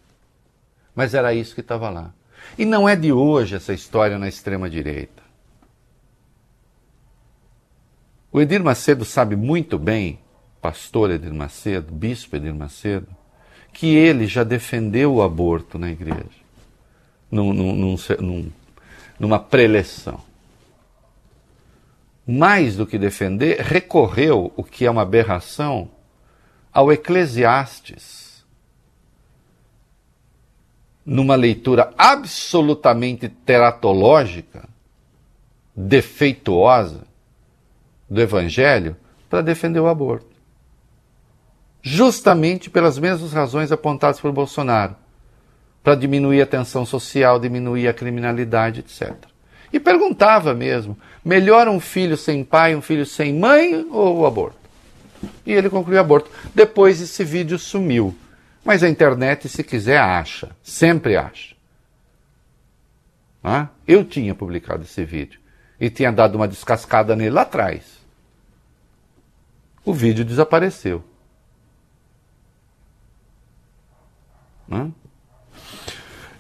Speaker 3: Mas era isso que estava lá. E não é de hoje essa história na extrema-direita. O Edir Macedo sabe muito bem, pastor Edir Macedo, bispo Edir Macedo, que ele já defendeu o aborto na igreja, num, num, num, numa preleção mais do que defender, recorreu, o que é uma aberração, ao Eclesiastes. Numa leitura absolutamente teratológica, defeituosa do Evangelho, para defender o aborto. Justamente pelas mesmas razões apontadas por Bolsonaro para diminuir a tensão social, diminuir a criminalidade, etc. E perguntava mesmo: melhor um filho sem pai, um filho sem mãe ou o aborto? E ele concluiu aborto. Depois esse vídeo sumiu. Mas a internet, se quiser, acha. Sempre acha. Ah, eu tinha publicado esse vídeo e tinha dado uma descascada nele lá atrás. O vídeo desapareceu.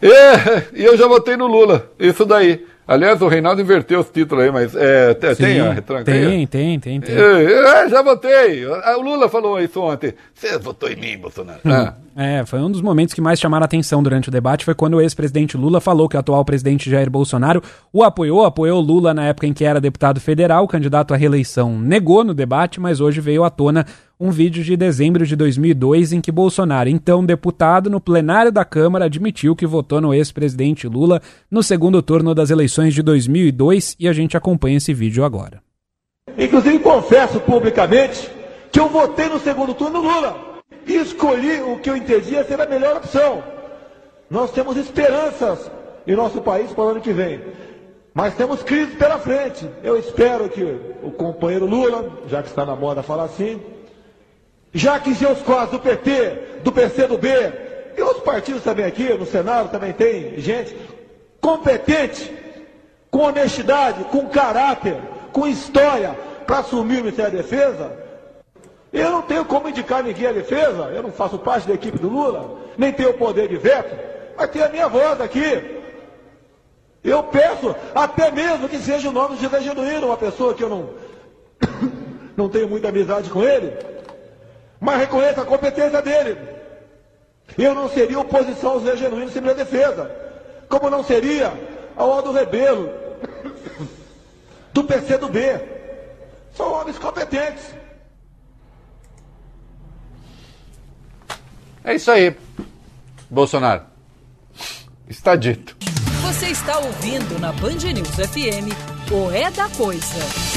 Speaker 3: E eu já votei no Lula, isso daí. Aliás, o Reinaldo inverteu os títulos aí, mas é, te-
Speaker 5: Sim,
Speaker 3: tem a retranca
Speaker 5: tem, tem, tem, tem.
Speaker 3: É, é, já votei. O Lula falou isso ontem. Você votou em mim, Bolsonaro. Ah.
Speaker 5: É, foi um dos momentos que mais chamaram a atenção durante o debate, foi quando o ex-presidente Lula falou que o atual presidente Jair Bolsonaro o apoiou, apoiou Lula na época em que era deputado federal, o candidato à reeleição negou no debate, mas hoje veio à tona um vídeo de dezembro de 2002 em que Bolsonaro, então deputado, no plenário da Câmara, admitiu que votou no ex-presidente Lula no segundo turno das eleições de 2002 e a gente acompanha esse vídeo agora.
Speaker 11: Inclusive confesso publicamente que eu votei no segundo turno no Lula e escolhi o que eu entendia ser a melhor opção. Nós temos esperanças em nosso país para o ano que vem. Mas temos crise pela frente. Eu espero que o companheiro Lula, já que está na moda falar assim, já que quadros do PT, do PCdoB e outros partidos também aqui, no Senado também tem gente competente, com honestidade, com caráter, com história para assumir o Ministério da Defesa, eu não tenho como indicar ninguém à defesa, eu não faço parte da equipe do Lula, nem tenho o poder de veto, mas tem a minha voz aqui. Eu peço até mesmo que seja o nome de José Genuíno, uma pessoa que eu não, não tenho muita amizade com ele, mas reconheço a competência dele. Eu não seria oposição ao Zé Genuíno sem minha defesa, como não seria ao Aldo Rebelo, do PC do B. São homens competentes.
Speaker 3: É isso aí, Bolsonaro. Está dito.
Speaker 1: Você está ouvindo na Band News FM o É da Coisa.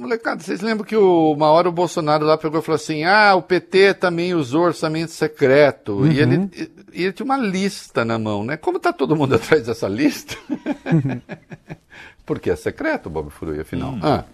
Speaker 3: Molecada, vocês lembram que o- uma hora o Bolsonaro lá pegou e falou assim: ah, o PT também usou orçamento secreto.
Speaker 5: Uhum.
Speaker 3: E, ele, e ele tinha uma lista na mão, né? Como tá todo mundo atrás dessa lista? Porque é secreto, Bob Furui, afinal. Ah.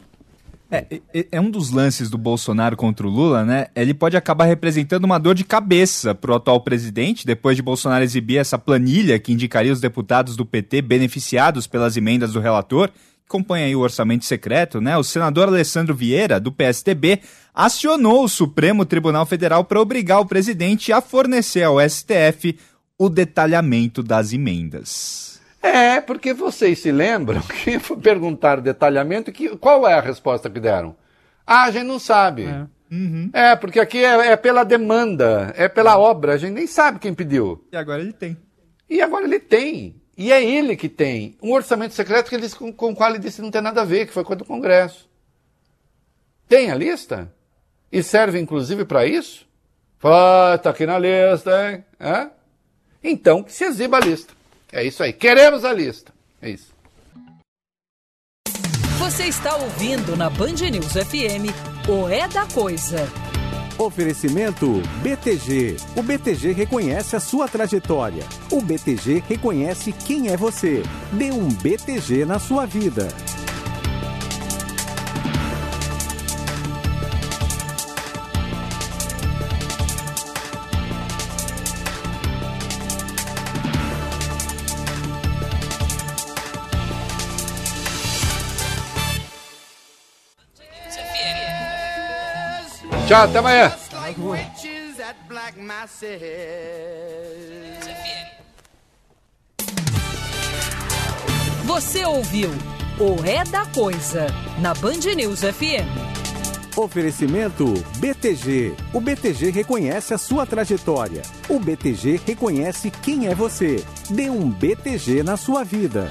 Speaker 6: É, é- é um dos lances do Bolsonaro contra o Lula, né? Ele pode acabar representando uma dor de cabeça pro atual presidente, depois de Bolsonaro exibir essa planilha que indicaria os deputados do PT beneficiados pelas emendas do relator, acompanha aí o orçamento secreto, né? O senador Alessandro Vieira, do PSDB, acionou o Supremo Tribunal Federal para obrigar o presidente a fornecer ao STF o detalhamento das emendas.
Speaker 3: É, porque vocês se lembram que perguntaram detalhamento que qual é a resposta que deram? Ah, a gente não sabe. É, porque aqui é, é pela demanda, é pela obra, a gente nem sabe quem pediu.
Speaker 6: E agora ele tem.
Speaker 3: E agora ele tem. E é ele que tem um orçamento secreto que ele, com, com o qual ele disse que não tem nada a ver, que foi coisa do Congresso. Tem a lista? E serve inclusive para isso? Fala, tá aqui na lista, hein? Hã? Então, que se exiba a lista. É isso aí. Queremos a lista. É isso.
Speaker 1: Você está ouvindo na Band News FM o É da Coisa.
Speaker 2: Oferecimento BTG. O BTG reconhece a sua trajetória. O BTG reconhece quem é você. Dê um BTG na sua vida.
Speaker 3: Tchau, até amanhã.
Speaker 1: Você ouviu o É da Coisa na Band News FM.
Speaker 2: Oferecimento BTG. O BTG reconhece a sua trajetória. O BTG reconhece quem é você. Dê um BTG na sua vida.